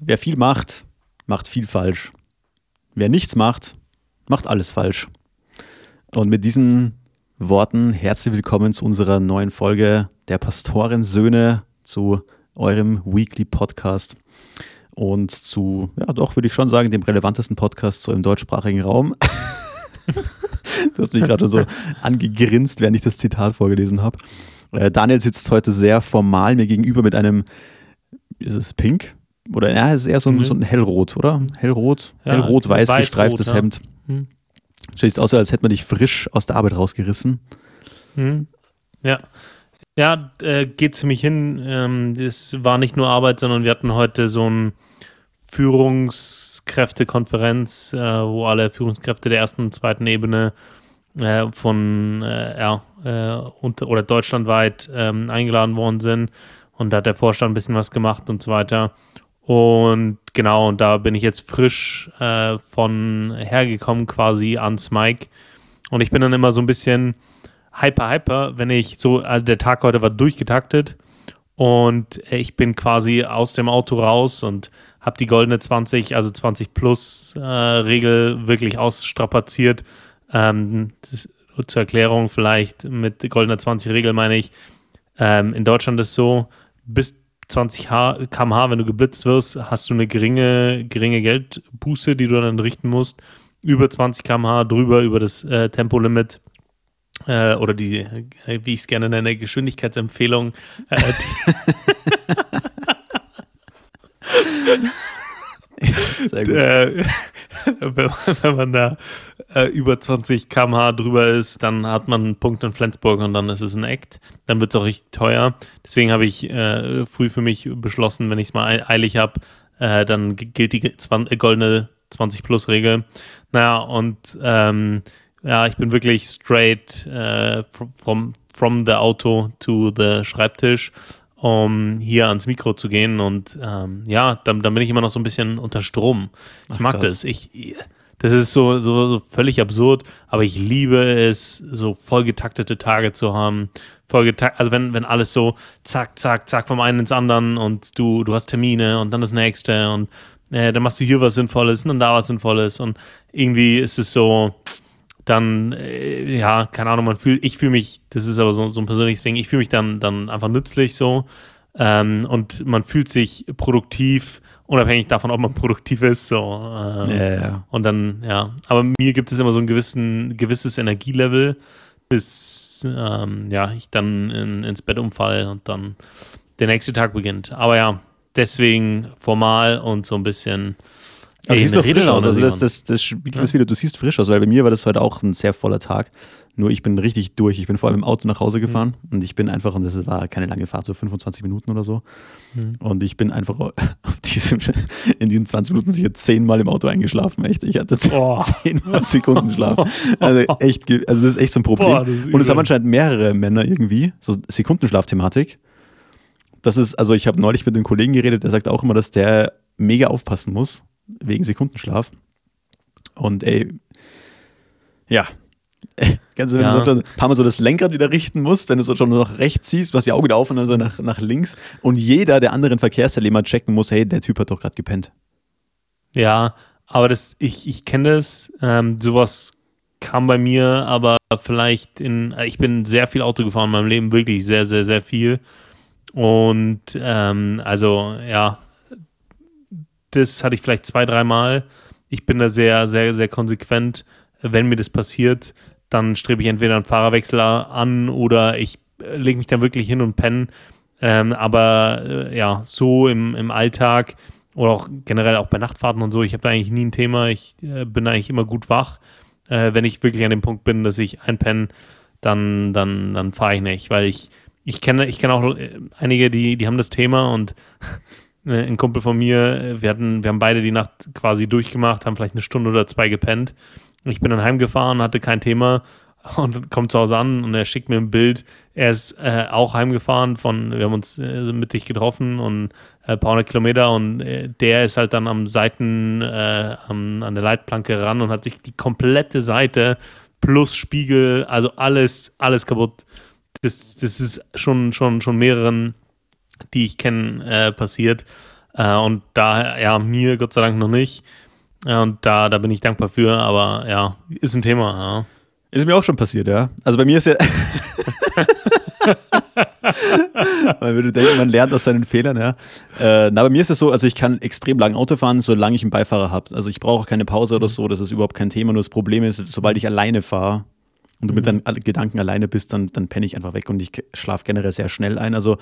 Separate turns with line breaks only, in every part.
Wer viel macht, macht viel falsch. Wer nichts macht, macht alles falsch. Und mit diesen Worten herzlich willkommen zu unserer neuen Folge der Pastorensöhne, zu eurem Weekly Podcast und zu, ja doch, würde ich schon sagen, dem relevantesten Podcast so im deutschsprachigen Raum. du hast mich gerade so angegrinst, während ich das Zitat vorgelesen habe. Äh, Daniel sitzt heute sehr formal mir gegenüber mit einem, ist es pink? Oder ja, es ist eher so ein, mhm. so ein hellrot, oder? Hellrot, ja, hellrot-weiß gestreiftes ja. Hemd. Mhm. Sieht aus, als hätte man dich frisch aus der Arbeit rausgerissen.
Mhm. Ja. Ja, äh, geht ziemlich hin. Ähm, es war nicht nur Arbeit, sondern wir hatten heute so ein Führungskräftekonferenz, äh, wo alle Führungskräfte der ersten und zweiten Ebene äh, von äh, ja, äh, unter, oder deutschlandweit ähm, eingeladen worden sind. Und da hat der Vorstand ein bisschen was gemacht und so weiter. Und genau, und da bin ich jetzt frisch äh, von hergekommen quasi ans Mike. Und ich bin dann immer so ein bisschen hyper, hyper, wenn ich so, also der Tag heute war durchgetaktet und ich bin quasi aus dem Auto raus und habe die goldene 20, also 20 plus äh, Regel wirklich ausstrapaziert. Ähm, das, zur Erklärung vielleicht mit goldener 20 Regel meine ich, ähm, in Deutschland ist so, bis 20 km/h, wenn du geblitzt wirst, hast du eine geringe, geringe Geldbuße, die du dann richten musst. Über 20 km/h drüber, über das äh, Tempolimit äh, oder die, äh, wie ich es gerne nenne, Geschwindigkeitsempfehlung. Äh, Sehr gut. Äh, wenn, wenn, man da äh, über 20 km/h drüber ist, dann hat man einen Punkt in Flensburg und dann ist es ein Act. Dann wird es auch richtig teuer. Deswegen habe ich äh, früh für mich beschlossen, wenn ich es mal eilig habe, äh, dann gilt die 20, äh, goldene 20-Plus-Regel. Naja, und ähm, ja, ich bin wirklich straight äh, from, from the Auto to the Schreibtisch um hier ans Mikro zu gehen. Und ähm, ja, dann, dann bin ich immer noch so ein bisschen unter Strom. Ich Ach, mag krass. das. Ich, das ist so, so, so völlig absurd, aber ich liebe es, so vollgetaktete Tage zu haben. Vollgetakt, also wenn, wenn alles so zack, zack, zack vom einen ins anderen und du, du hast Termine und dann das nächste und äh, dann machst du hier was Sinnvolles und dann da was Sinnvolles und irgendwie ist es so, dann, äh, ja, keine Ahnung, man fühlt, ich fühle mich, das ist aber so, so ein persönliches Ding, ich fühle mich dann, dann einfach nützlich so ähm, und man fühlt sich produktiv, unabhängig davon, ob man produktiv ist, so. Ähm, ja, ja. Und dann, ja, aber mir gibt es immer so ein gewissen, gewisses Energielevel, bis, ähm, ja, ich dann in, ins Bett umfall und dann der nächste Tag beginnt. Aber ja, deswegen formal und so ein bisschen
aber du siehst doch frisch aus. Also das, das, das spiegelt ja. das wieder. Du siehst frisch aus, weil bei mir war das heute auch ein sehr voller Tag. Nur ich bin richtig durch. Ich bin vor allem im Auto nach Hause gefahren mhm. und ich bin einfach, und das war keine lange Fahrt, so 25 Minuten oder so. Mhm. Und ich bin einfach diesem, in diesen 20 Minuten sicher zehnmal im Auto eingeschlafen. Echt. Ich hatte zehnmal Sekunden Schlaf. Also echt, also das ist echt so ein Problem. Boah, und es haben anscheinend mehrere Männer irgendwie, so Sekundenschlafthematik. Das ist, also ich habe neulich mit einem Kollegen geredet, der sagt auch immer, dass der mega aufpassen muss, wegen Sekundenschlaf. Und ey, ja. Du, wenn ja. du ein paar Mal so das Lenkrad wieder richten musst, wenn du so schon nach rechts ziehst, du hast die Augen auf und dann so nach, nach links und jeder der anderen Verkehrsteilnehmer checken muss, hey, der Typ hat doch gerade gepennt.
Ja, aber das, ich, ich kenne das, ähm, sowas kam bei mir, aber vielleicht in, ich bin sehr viel Auto gefahren in meinem Leben, wirklich sehr, sehr, sehr viel. Und ähm, also ja, das hatte ich vielleicht zwei, dreimal. Ich bin da sehr, sehr, sehr konsequent. Wenn mir das passiert, dann strebe ich entweder einen Fahrerwechsel an oder ich äh, lege mich dann wirklich hin und penne. Ähm, aber äh, ja, so im, im Alltag oder auch generell auch bei Nachtfahrten und so, ich habe da eigentlich nie ein Thema. Ich äh, bin eigentlich immer gut wach. Äh, wenn ich wirklich an dem Punkt bin, dass ich einpenne, dann, dann, dann fahre ich nicht, weil ich, ich kenne, ich kenne auch äh, einige, die, die haben das Thema und ein Kumpel von mir, äh, wir hatten, wir haben beide die Nacht quasi durchgemacht, haben vielleicht eine Stunde oder zwei gepennt. Ich bin dann heimgefahren, hatte kein Thema und kommt zu Hause an und er schickt mir ein Bild. Er ist äh, auch heimgefahren von, wir haben uns äh, mittig getroffen und äh, ein paar hundert Kilometer und äh, der ist halt dann am Seiten, äh, am, an der Leitplanke ran und hat sich die komplette Seite plus Spiegel, also alles, alles kaputt. Das, das ist schon, schon, schon mehreren die ich kenne, äh, passiert. Äh, und da, ja, mir Gott sei Dank noch nicht. Ja, und da, da bin ich dankbar für, aber ja, ist ein Thema. Ja.
Ist mir auch schon passiert, ja. Also bei mir ist ja. Man würde denken, man lernt aus seinen Fehlern, ja. Äh, na, bei mir ist es so, also ich kann extrem lang Auto fahren, solange ich einen Beifahrer habe. Also ich brauche keine Pause oder so, das ist überhaupt kein Thema. Nur das Problem ist, sobald ich alleine fahre und du mit mhm. deinen Gedanken alleine bist, dann, dann penne ich einfach weg und ich schlafe generell sehr schnell ein. Also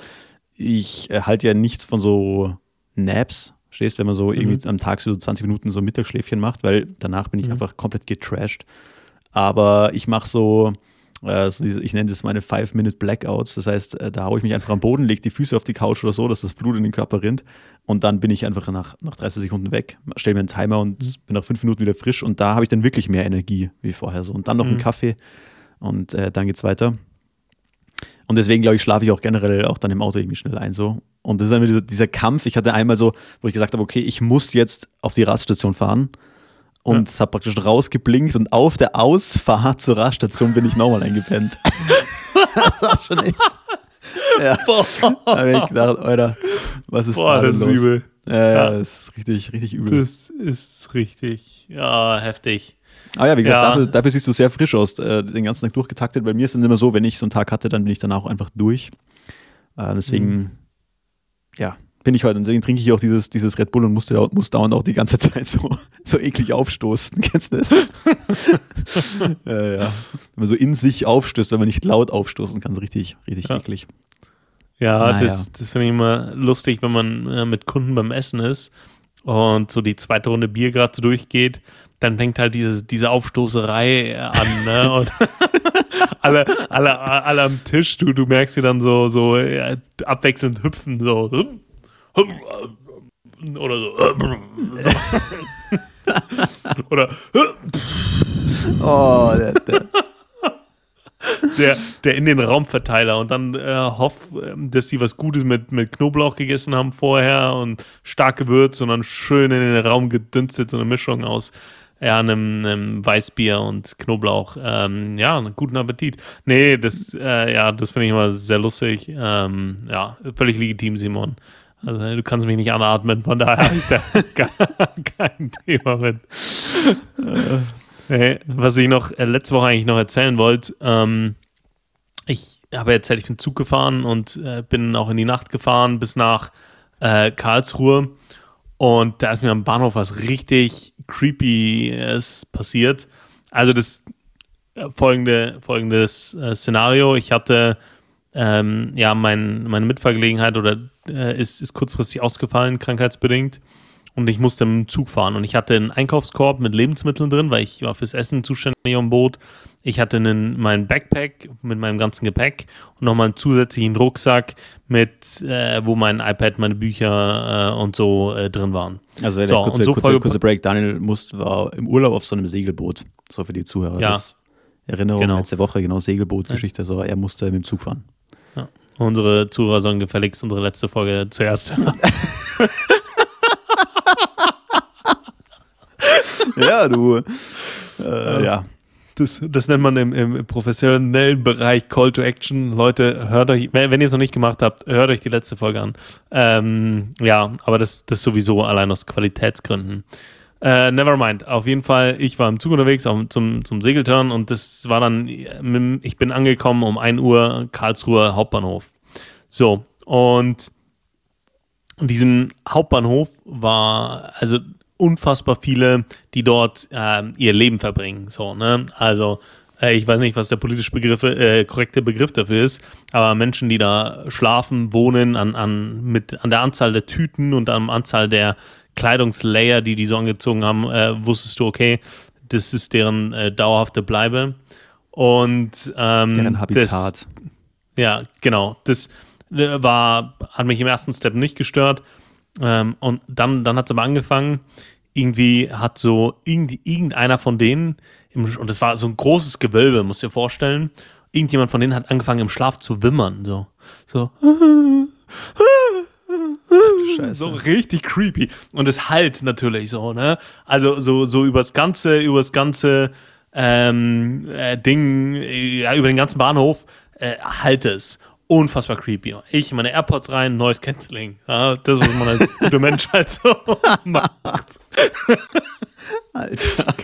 ich äh, halte ja nichts von so Naps, stehst, wenn man so mhm. irgendwie am Tag so 20 Minuten so Mittagsschläfchen macht, weil danach bin ich mhm. einfach komplett getrashed. Aber ich mache so, äh, so diese, ich nenne das meine Five-Minute-Blackouts. Das heißt, äh, da haue ich mich einfach am Boden, lege die Füße auf die Couch oder so, dass das Blut in den Körper rinnt. Und dann bin ich einfach nach, nach 30 Sekunden weg, stelle mir einen Timer und mhm. bin nach fünf Minuten wieder frisch. Und da habe ich dann wirklich mehr Energie wie vorher so. Und dann noch mhm. einen Kaffee und äh, dann geht's weiter. Und deswegen, glaube ich, schlafe ich auch generell auch dann im Auto irgendwie schnell ein. So. Und das ist dann dieser, dieser Kampf. Ich hatte einmal so, wo ich gesagt habe, okay, ich muss jetzt auf die Raststation fahren und ja. habe praktisch rausgeblinkt und auf der Ausfahrt zur Raststation bin ich nochmal eingepennt. das war schon echt. Ja. Boah. Da habe ich gedacht, Alter, was ist Boah, da das los? Ist übel. Ja, ja, das ist richtig, richtig übel.
Das ist richtig, ja, heftig.
Ah ja, wie gesagt, ja. Dafür, dafür, siehst du sehr frisch aus, äh, den ganzen Tag durchgetaktet. Bei mir ist es immer so, wenn ich so einen Tag hatte, dann bin ich danach auch einfach durch. Äh, deswegen, mhm. ja, bin ich heute. Und deswegen trinke ich auch dieses, dieses Red Bull und muss, muss dauernd auch die ganze Zeit so, so eklig aufstoßen. Kennst du das? ja, ja. Wenn man so in sich aufstößt, wenn man nicht laut aufstoßen kann, so richtig, richtig ja. eklig.
Ja, naja. das, das finde ich immer lustig, wenn man äh, mit Kunden beim Essen ist und so die zweite Runde Bier gerade so durchgeht, dann fängt halt diese, diese Aufstoßerei an, ne? Und alle, alle, alle am Tisch, du, du merkst sie dann so, so ja, abwechselnd hüpfen, so oder so. oder oh, der, der. der, der in den Raumverteiler und dann äh, hoff, dass sie was Gutes mit, mit Knoblauch gegessen haben vorher und stark gewürzt und dann schön in den Raum gedünstet, so eine Mischung aus ja, einem, einem Weißbier und Knoblauch. Ähm, ja, guten Appetit. Nee, das, äh, ja, das finde ich immer sehr lustig. Ähm, ja, völlig legitim, Simon. Also du kannst mich nicht anatmen, von daher habe ich da kein Thema mit. Hey, was ich noch äh, letzte Woche eigentlich noch erzählen wollte, ähm, ich habe erzählt, ich bin Zug gefahren und äh, bin auch in die Nacht gefahren bis nach äh, Karlsruhe. Und da ist mir am Bahnhof was richtig creepyes passiert. Also das äh, folgende, folgendes äh, Szenario. Ich hatte ähm, ja mein, meine Mitfahrgelegenheit oder äh, ist, ist kurzfristig ausgefallen, krankheitsbedingt. Und ich musste im Zug fahren. Und ich hatte einen Einkaufskorb mit Lebensmitteln drin, weil ich war fürs Essen zuständig am Boot. Ich hatte einen, meinen Backpack mit meinem ganzen Gepäck und nochmal einen zusätzlichen Rucksack mit, äh, wo mein iPad, meine Bücher äh, und so äh, drin waren.
Also so, kurze, so kurze, kurze, Break. Daniel muss, war im Urlaub auf so einem Segelboot. So für die Zuhörer. Ja. Das Erinnerung genau. letzte Woche, genau, Segelboot-Geschichte. So, er musste mit dem Zug fahren.
Unsere Zuhörer sollen gefälligst unsere letzte Folge zuerst hören.
ja, du. Äh, ja.
Das, das nennt man im, im, professionellen Bereich Call to Action. Leute, hört euch, wenn, wenn ihr es noch nicht gemacht habt, hört euch die letzte Folge an. Ähm, ja, aber das, das sowieso allein aus Qualitätsgründen. Äh, never mind. Auf jeden Fall, ich war im Zug unterwegs auch zum, zum Segelturn und das war dann, ich bin angekommen um 1 Uhr Karlsruher Hauptbahnhof. So, und in diesem Hauptbahnhof war also unfassbar viele, die dort äh, ihr Leben verbringen. So, ne? Also, äh, ich weiß nicht, was der politische Begriff, äh, korrekte Begriff dafür ist, aber Menschen, die da schlafen, wohnen, an, an, mit, an der Anzahl der Tüten und an der Anzahl der Kleidungslayer, die die so angezogen haben, äh, wusstest du, okay, das ist deren äh, dauerhafte Bleibe. Und ähm,
deren Habitat.
Das, ja, genau. Das äh, war, hat mich im ersten Step nicht gestört. Ähm, und dann, dann hat es aber angefangen, irgendwie hat so irgendwie, irgendeiner von denen, im, und das war so ein großes Gewölbe, musst du dir vorstellen, irgendjemand von denen hat angefangen im Schlaf zu wimmern, so. So. Scheiße. So richtig creepy. Und es halt natürlich so, ne? Also so, so übers ganze, übers ganze ähm, äh, Ding, ja, über den ganzen Bahnhof äh, halt es. Unfassbar creepy. Ich meine AirPods rein, Noise Cancelling. Ja, das, was man als guter Mensch halt so macht. Alter.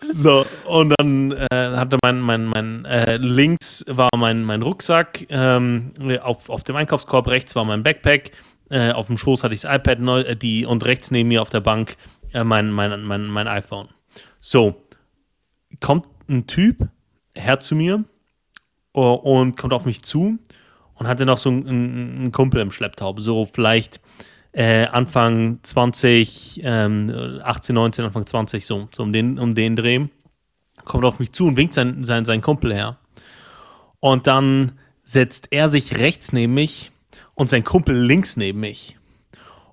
So, und dann äh, hatte mein, mein, mein äh, links war mein, mein Rucksack, ähm, auf, auf dem Einkaufskorb rechts war mein Backpack, äh, auf dem Schoß hatte ich das iPad neu, äh, die, und rechts neben mir auf der Bank äh, mein, mein, mein, mein iPhone. So, kommt ein Typ her zu mir uh, und kommt auf mich zu und hatte noch so einen, einen Kumpel im Schlepptau, so vielleicht äh, Anfang 20, ähm, 18, 19, Anfang 20, so, so um, den, um den Dreh. Kommt auf mich zu und winkt sein, sein, sein Kumpel her. Und dann setzt er sich rechts neben mich und sein Kumpel links neben mich.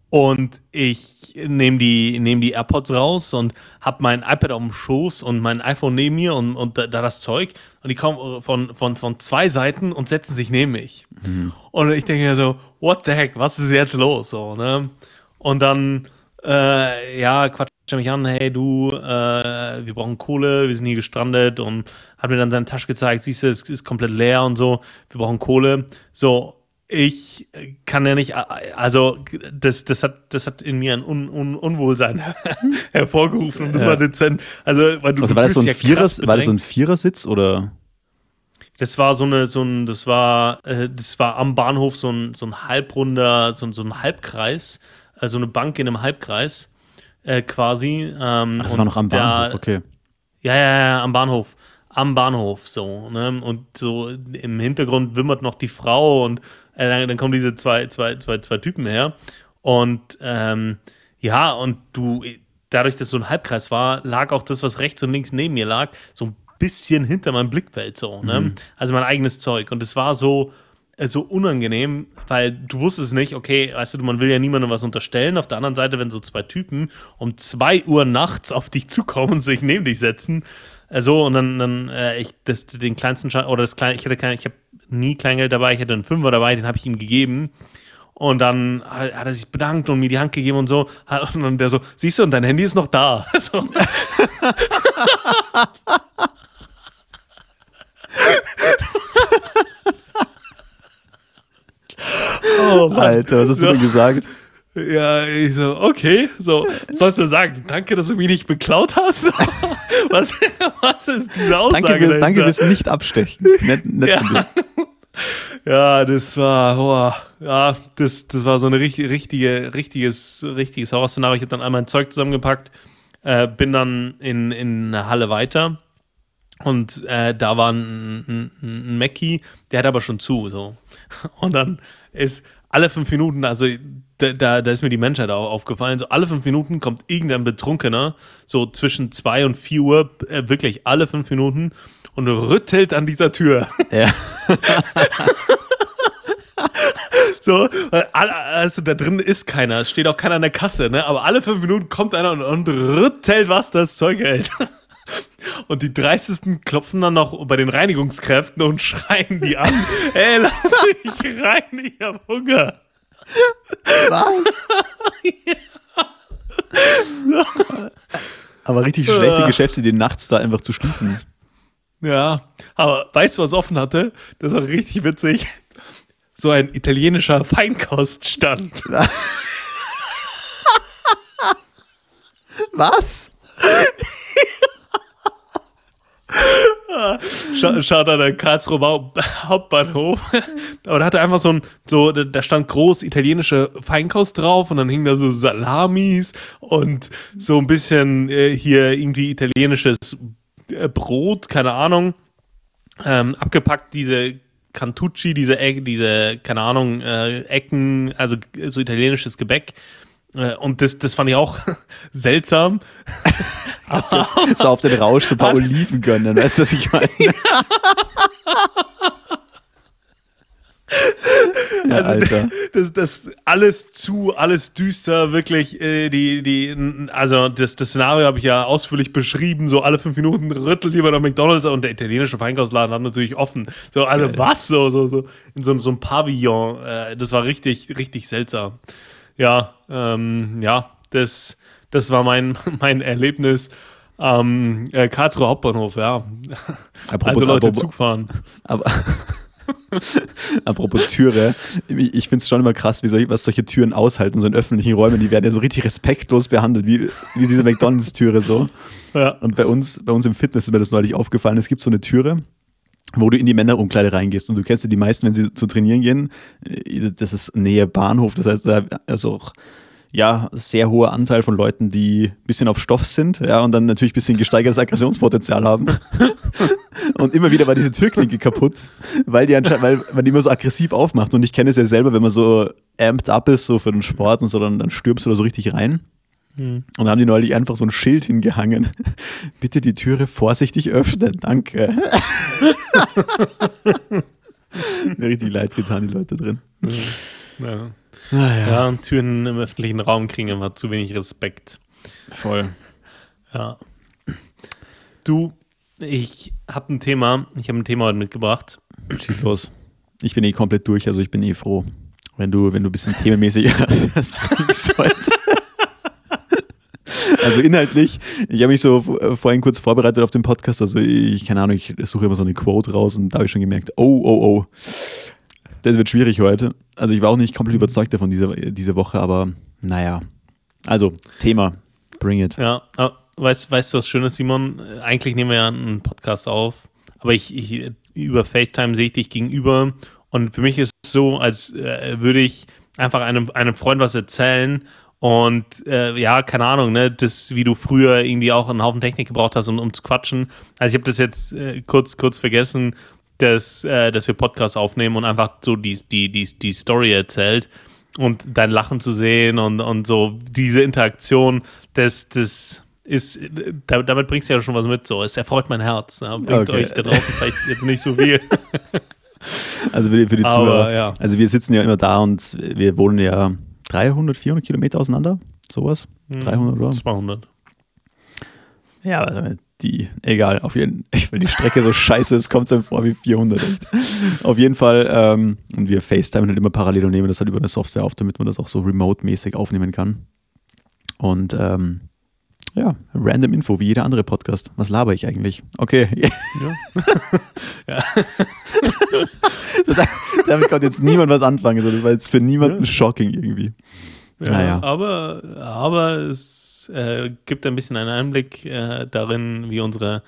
Und ich nehme die, nehm die AirPods raus und habe mein iPad auf dem Schoß und mein iPhone neben mir und, und da, da das Zeug. Und die kommen von, von, von zwei Seiten und setzen sich neben mich. Mhm. Und ich denke mir so, what the heck, was ist jetzt los? So, ne? Und dann, äh, ja, quatscht er mich an, hey du, äh, wir brauchen Kohle, wir sind hier gestrandet und hat mir dann seine Tasche gezeigt, siehst du, es ist komplett leer und so, wir brauchen Kohle. So, ich kann ja nicht, also das, das, hat, das hat in mir ein Un, Un, Unwohlsein hervorgerufen und das ja. war dezent. Also, weil du,
also war, das so ein ja Vierer, war das so ein Vierersitz oder?
Das war so eine, so ein, das war, äh, das war am Bahnhof so ein, so ein halbrunder, so ein, so ein Halbkreis, äh, so eine Bank in einem Halbkreis äh, quasi.
Ähm, Ach, das war noch am Bahnhof,
da,
okay.
Ja, ja, ja, am Bahnhof am Bahnhof so, ne? Und so im Hintergrund wimmert noch die Frau und äh, dann, dann, kommen diese zwei, zwei, zwei, zwei Typen her. Und ähm, ja, und du, dadurch, dass es so ein Halbkreis war, lag auch das, was rechts und links neben mir lag, so ein bisschen hinter meinem Blickfeld so, ne? Mhm. Also mein eigenes Zeug. Und es war so, äh, so unangenehm, weil du wusstest nicht, okay, weißt du, man will ja niemandem was unterstellen. Auf der anderen Seite, wenn so zwei Typen um zwei Uhr nachts auf dich zukommen und sich neben dich setzen, so und dann, dann äh, ich das, den kleinsten Schein, oder das kleine, ich hatte kein, ich habe nie Kleingeld dabei, ich hatte einen Fünfer dabei, den habe ich ihm gegeben. Und dann hat, hat, er sich bedankt und mir die Hand gegeben und so. Und dann der so, siehst du, und dein Handy ist noch da. So.
oh, Alter, was hast du denn gesagt?
Ja, ich so, okay, so, sollst du sagen, danke, dass du mich nicht beklaut hast? was, was ist diese Aussage?
Danke, danke fürs nicht abstechen. Nett, nett
ja. ja, das war, oh, ja, das, das war so eine richtig, richtige, richtiges, richtiges Horrorszenario. Ich habe dann einmal ein Zeug zusammengepackt, äh, bin dann in, in eine Halle weiter und äh, da war ein, ein, ein Mackie, der hat aber schon zu, so. Und dann ist alle fünf Minuten, also da, da, da, ist mir die Menschheit auch aufgefallen. So alle fünf Minuten kommt irgendein Betrunkener, so zwischen zwei und vier Uhr, äh, wirklich alle fünf Minuten und rüttelt an dieser Tür. Ja. so, also da drin ist keiner, es steht auch keiner an der Kasse, ne? Aber alle fünf Minuten kommt einer und, und rüttelt, was das Zeug hält. Und die Dreistesten klopfen dann noch bei den Reinigungskräften und schreien die an. Ey, lass mich rein, ich hab Hunger.
Was? ja. Aber richtig schlechte Geschäftsidee, nachts da einfach zu schließen.
Ja, aber weißt du, was offen hatte? Das war richtig witzig. So ein italienischer Feinkoststand.
was?
Schaut Schau da der Karlsruher Hauptbahnhof. Aber da hatte einfach so ein, so, da stand groß italienische Feinkost drauf und dann hingen da so Salamis und so ein bisschen äh, hier irgendwie italienisches äh, Brot, keine Ahnung. Ähm, abgepackt diese Cantucci, diese, diese, keine Ahnung, äh, Ecken, also so italienisches Gebäck. Äh, und das, das fand ich auch seltsam.
Hast du so auf den Rausch so ein paar Oliven gönnen, weißt du, was ich meine?
ja, also, Alter. Das, das alles zu, alles düster, wirklich, äh, die, die, also das, das Szenario habe ich ja ausführlich beschrieben, so alle fünf Minuten rüttelt jemand auf McDonalds und der italienische Feinkostladen hat natürlich offen. So, also Geil. was, so, so, so, in so, so einem Pavillon, äh, das war richtig, richtig seltsam ja, ähm, ja, das, das war mein, mein Erlebnis am äh, Karlsruher Hauptbahnhof, ja. Apropos, also Leute apropos, Zug fahren.
Aber, Apropos Türe, ich, finde es schon immer krass, wie solche, was solche Türen aushalten, so in öffentlichen Räumen, die werden ja so richtig respektlos behandelt, wie, wie diese McDonalds-Türe so. Ja. Und bei uns, bei uns im Fitness ist mir das neulich aufgefallen, es gibt so eine Türe, wo du in die Männerumkleide reingehst. Und du kennst ja die meisten, wenn sie zu trainieren gehen, das ist Nähe Bahnhof, das heißt, da also auch ja, sehr hoher Anteil von Leuten, die ein bisschen auf Stoff sind, ja, und dann natürlich ein bisschen gesteigertes Aggressionspotenzial haben. und immer wieder war diese Türklinke kaputt, weil, die weil man die immer so aggressiv aufmacht. Und ich kenne es ja selber, wenn man so amped up ist, so für den Sport und so, dann, dann stürmst du da so richtig rein. Mhm. Und da haben die neulich einfach so ein Schild hingehangen. Bitte die Türe vorsichtig öffnen, danke. Mir richtig leid getan, die Leute drin.
Ja. Naja. Ja, Türen im öffentlichen Raum kriegen immer zu wenig Respekt.
Voll.
Ja. Du, ich habe ein Thema, ich habe ein Thema heute mitgebracht.
Schieß los. Ich bin eh komplett durch, also ich bin eh froh, wenn du, wenn du ein bisschen themenmäßig das bringst heute. Also inhaltlich, ich habe mich so vorhin kurz vorbereitet auf den Podcast, also ich, keine Ahnung, ich suche immer so eine Quote raus und da habe ich schon gemerkt, oh, oh, oh, das wird schwierig heute. Also ich war auch nicht komplett überzeugt davon diese, diese Woche, aber naja. Also, Thema, bring it.
Ja, weißt, weißt du, was Schönes, Simon? Eigentlich nehmen wir ja einen Podcast auf, aber ich, ich über FaceTime sehe ich dich gegenüber und für mich ist es so, als äh, würde ich einfach einem, einem Freund was erzählen und äh, ja, keine Ahnung, ne, das, wie du früher irgendwie auch einen Haufen Technik gebraucht hast, um, um zu quatschen. Also ich habe das jetzt äh, kurz, kurz vergessen, dass, äh, dass wir Podcasts aufnehmen und einfach so die, die, die, die Story erzählt und dein Lachen zu sehen und, und so diese Interaktion, das, das ist, damit bringst du ja schon was mit. So, es erfreut mein Herz. Ja, bringt okay. euch da draußen vielleicht jetzt nicht so viel.
Also für die, für die Zuhörer, ja. also wir sitzen ja immer da und wir wohnen ja 300, 400 Kilometer auseinander, sowas. 300 hm, oder?
200.
Ja, also die, egal, auf jeden Fall, weil die Strecke so scheiße ist, kommt es einem vor wie 400. Echt. Auf jeden Fall, ähm, und wir FaceTime halt immer parallel und nehmen das halt über eine Software auf, damit man das auch so remote-mäßig aufnehmen kann. Und ähm, ja, random Info, wie jeder andere Podcast. Was laber ich eigentlich? Okay. Ja. ja. so, da, damit konnte jetzt niemand was anfangen. das war jetzt für niemanden ja. shocking irgendwie.
Ja, naja. aber, aber es äh, gibt ein bisschen einen Einblick äh, darin, wie unsere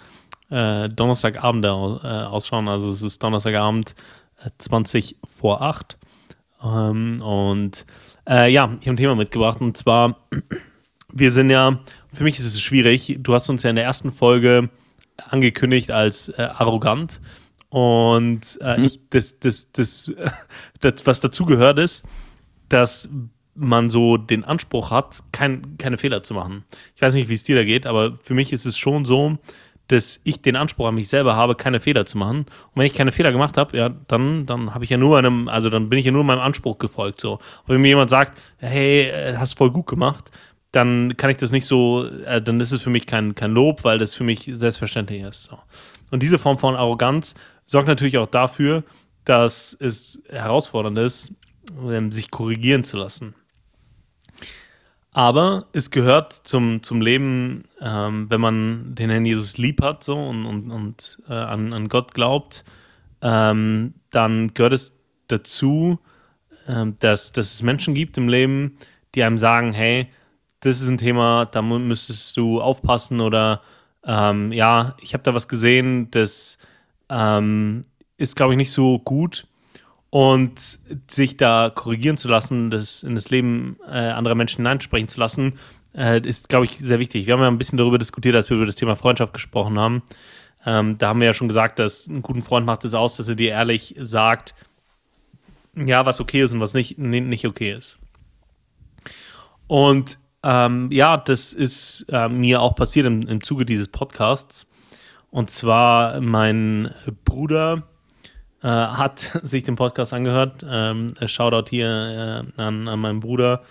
äh, Donnerstagabende äh, ausschauen. Also es ist Donnerstagabend 20 äh, vor 8. Ähm, und äh, ja, ich habe ein Thema mitgebracht und zwar, wir sind ja, für mich ist es schwierig, du hast uns ja in der ersten Folge angekündigt als arrogant und mhm. ich, das, das, das, das, was dazu gehört ist, dass man so den Anspruch hat, kein, keine Fehler zu machen. Ich weiß nicht, wie es dir da geht, aber für mich ist es schon so, dass ich den Anspruch an mich selber habe, keine Fehler zu machen. Und wenn ich keine Fehler gemacht habe, ja, dann, dann habe ich ja nur einem, also dann bin ich ja nur meinem Anspruch gefolgt. So. Aber wenn mir jemand sagt, hey, äh, hast voll gut gemacht, dann kann ich das nicht so, äh, dann ist es für mich kein, kein Lob, weil das für mich selbstverständlich ist. So. Und diese Form von Arroganz sorgt natürlich auch dafür, dass es herausfordernd ist, ähm, sich korrigieren zu lassen. Aber es gehört zum, zum Leben, ähm, wenn man den Herrn Jesus lieb hat so, und, und, und äh, an, an Gott glaubt, ähm, dann gehört es dazu, ähm, dass, dass es Menschen gibt im Leben, die einem sagen, hey, das ist ein Thema, da müsstest du aufpassen oder ähm, ja, ich habe da was gesehen, das ähm, ist, glaube ich, nicht so gut und sich da korrigieren zu lassen, das in das Leben äh, anderer Menschen hineinsprechen zu lassen, äh, ist, glaube ich, sehr wichtig. Wir haben ja ein bisschen darüber diskutiert, als wir über das Thema Freundschaft gesprochen haben. Ähm, da haben wir ja schon gesagt, dass ein guten Freund macht es aus, dass er dir ehrlich sagt, ja, was okay ist und was nicht, nicht okay ist. Und ähm, ja, das ist äh, mir auch passiert im, im Zuge dieses Podcasts. Und zwar mein Bruder äh, hat sich den Podcast angehört. Ähm, Shoutout hier äh, an, an meinen Bruder.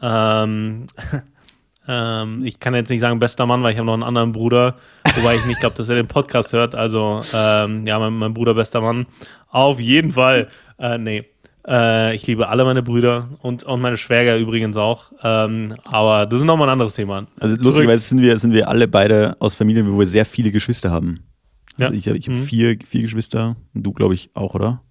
Ähm, ähm, ich kann jetzt nicht sagen bester Mann, weil ich habe noch einen anderen Bruder, wobei ich nicht glaube, dass er den Podcast hört. Also ähm, ja, mein, mein, Bruder bester Mann. Auf jeden Fall. Äh, nee. Äh, ich liebe alle meine Brüder und, und meine Schwäger übrigens auch. Ähm, aber das ist nochmal ein anderes Thema.
Also lustigerweise sind wir, sind wir alle beide aus Familien, wo wir sehr viele Geschwister haben. Also ja. ich habe ich hab mhm. vier, vier Geschwister und du, glaube ich, auch, oder?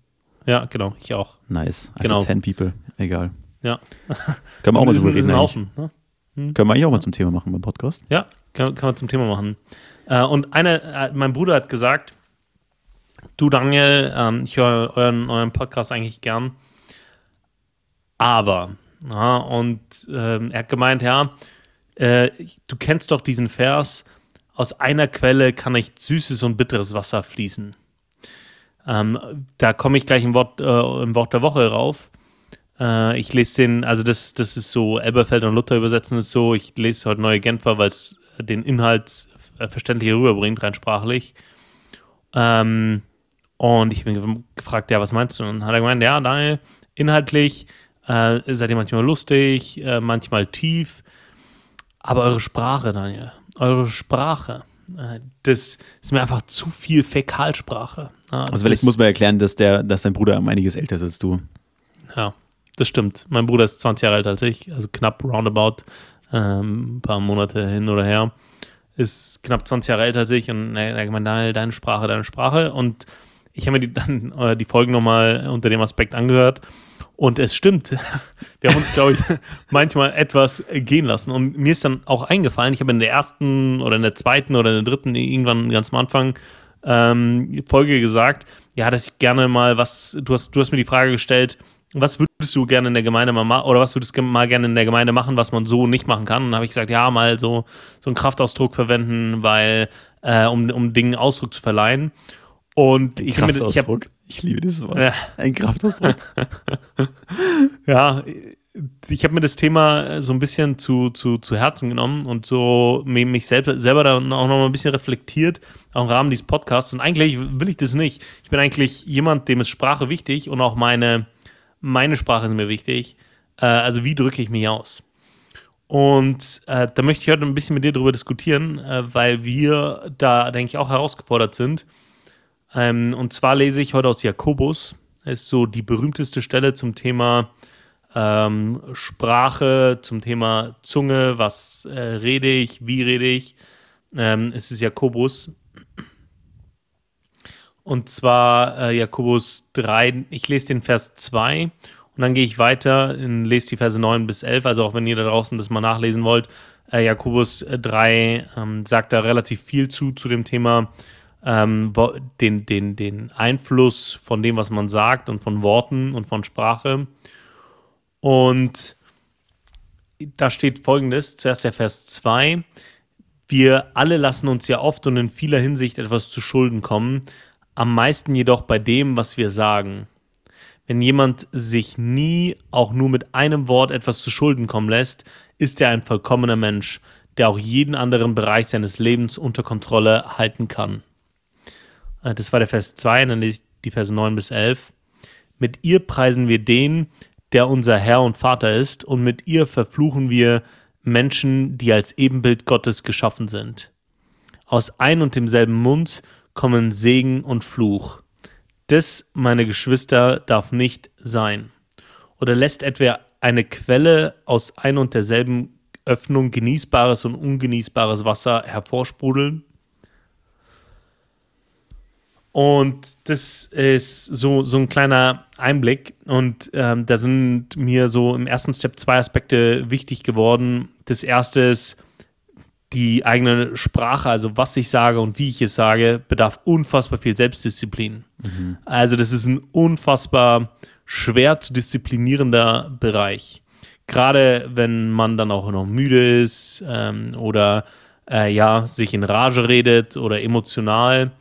Ja, genau, ich auch.
Nice.
Also genau.
10 People, egal.
Ja.
Können wir auch mal drüber reden.
Haufen, ne?
hm? Können wir eigentlich auch mal zum Thema machen beim Podcast?
Ja, können, können wir zum Thema machen. Äh, und einer, äh, mein Bruder hat gesagt, du Daniel, ähm, ich höre euren, euren Podcast eigentlich gern, aber, ja, und ähm, er hat gemeint, ja, äh, du kennst doch diesen Vers, aus einer Quelle kann nicht süßes und bitteres Wasser fließen. Ähm, da komme ich gleich im Wort, äh, im Wort der Woche rauf. Äh, ich lese den, also das, das ist so, Elberfeld und Luther übersetzen es so, ich lese heute Neue Genfer, weil es den Inhalt äh, verständlich rüberbringt, rein sprachlich. Ähm, und ich bin gefragt, ja, was meinst du? Und dann hat er gemeint, ja, Daniel, inhaltlich äh, seid ihr manchmal lustig, äh, manchmal tief, aber eure Sprache, Daniel, eure Sprache, äh, das ist mir einfach zu viel Fäkalsprache.
also vielleicht muss man erklären, dass, der, dass dein Bruder um einiges älter ist als du.
Ja, das stimmt. Mein Bruder ist 20 Jahre älter als ich, also knapp roundabout, ähm, ein paar Monate hin oder her. Ist knapp 20 Jahre älter als ich und er hat gemeint, deine Sprache, deine Sprache. Und ich habe mir die, dann, äh, die Folgen nochmal unter dem Aspekt angehört und es stimmt. Wir haben uns, glaube ich, manchmal etwas gehen lassen. Und mir ist dann auch eingefallen, ich habe in der ersten oder in der zweiten oder in der dritten, irgendwann ganz am Anfang, ähm, Folge gesagt, ja, dass ich gerne mal was, du hast, du hast mir die Frage gestellt, was würdest du gerne in der Gemeinde mal machen, oder was würdest du mal gerne in der Gemeinde machen, was man so nicht machen kann? Und dann habe ich gesagt, ja, mal so, so einen Kraftausdruck verwenden, weil, äh, um, um Dingen Ausdruck zu verleihen. Und
ich, ich, hab, ich liebe dieses Wort. Ja. Ein Kraftausdruck.
ja, ich habe mir das Thema so ein bisschen zu, zu, zu Herzen genommen und so mich selber, selber dann auch noch mal ein bisschen reflektiert, auch im Rahmen dieses Podcasts. Und eigentlich will ich das nicht. Ich bin eigentlich jemand, dem ist Sprache wichtig und auch meine, meine Sprache ist mir wichtig. Äh, also, wie drücke ich mich aus? Und äh, da möchte ich heute ein bisschen mit dir darüber diskutieren, äh, weil wir da, denke ich, auch herausgefordert sind ähm, und zwar lese ich heute aus Jakobus. Das ist so die berühmteste Stelle zum Thema ähm, Sprache, zum Thema Zunge. Was äh, rede ich? Wie rede ich? Ähm, es ist Jakobus. Und zwar äh, Jakobus 3. Ich lese den Vers 2 und dann gehe ich weiter und lese die Verse 9 bis 11. Also auch wenn ihr da draußen das mal nachlesen wollt. Äh, Jakobus 3 ähm, sagt da relativ viel zu, zu dem Thema ähm, den, den, den Einfluss von dem, was man sagt und von Worten und von Sprache. Und da steht folgendes, zuerst der Vers 2. Wir alle lassen uns ja oft und in vieler Hinsicht etwas zu Schulden kommen, am meisten jedoch bei dem, was wir sagen. Wenn jemand sich nie auch nur mit einem Wort etwas zu Schulden kommen lässt, ist er ein vollkommener Mensch, der auch jeden anderen Bereich seines Lebens unter Kontrolle halten kann. Äh, das war der Vers 2, dann lese die Verse 9 bis 11. Mit ihr preisen wir den, der unser Herr und Vater ist, und mit ihr verfluchen wir Menschen, die als Ebenbild Gottes geschaffen sind. Aus ein und demselben Mund kommen Segen und Fluch. Das, meine Geschwister, darf nicht sein. Oder lässt etwa eine Quelle aus ein und derselben Öffnung genießbares und ungenießbares Wasser hervorsprudeln? Und das ist so, so ein kleiner Einblick. Und ähm, da sind mir so im ersten Step zwei Aspekte wichtig geworden. Das erste ist, die eigene Sprache, also was ich sage und wie ich es sage, bedarf unfassbar viel Selbstdisziplin. Mhm. Also das ist ein unfassbar schwer zu disziplinierender Bereich. Gerade wenn man dann auch noch müde ist ähm, oder äh, ja, sich in Rage redet oder emotional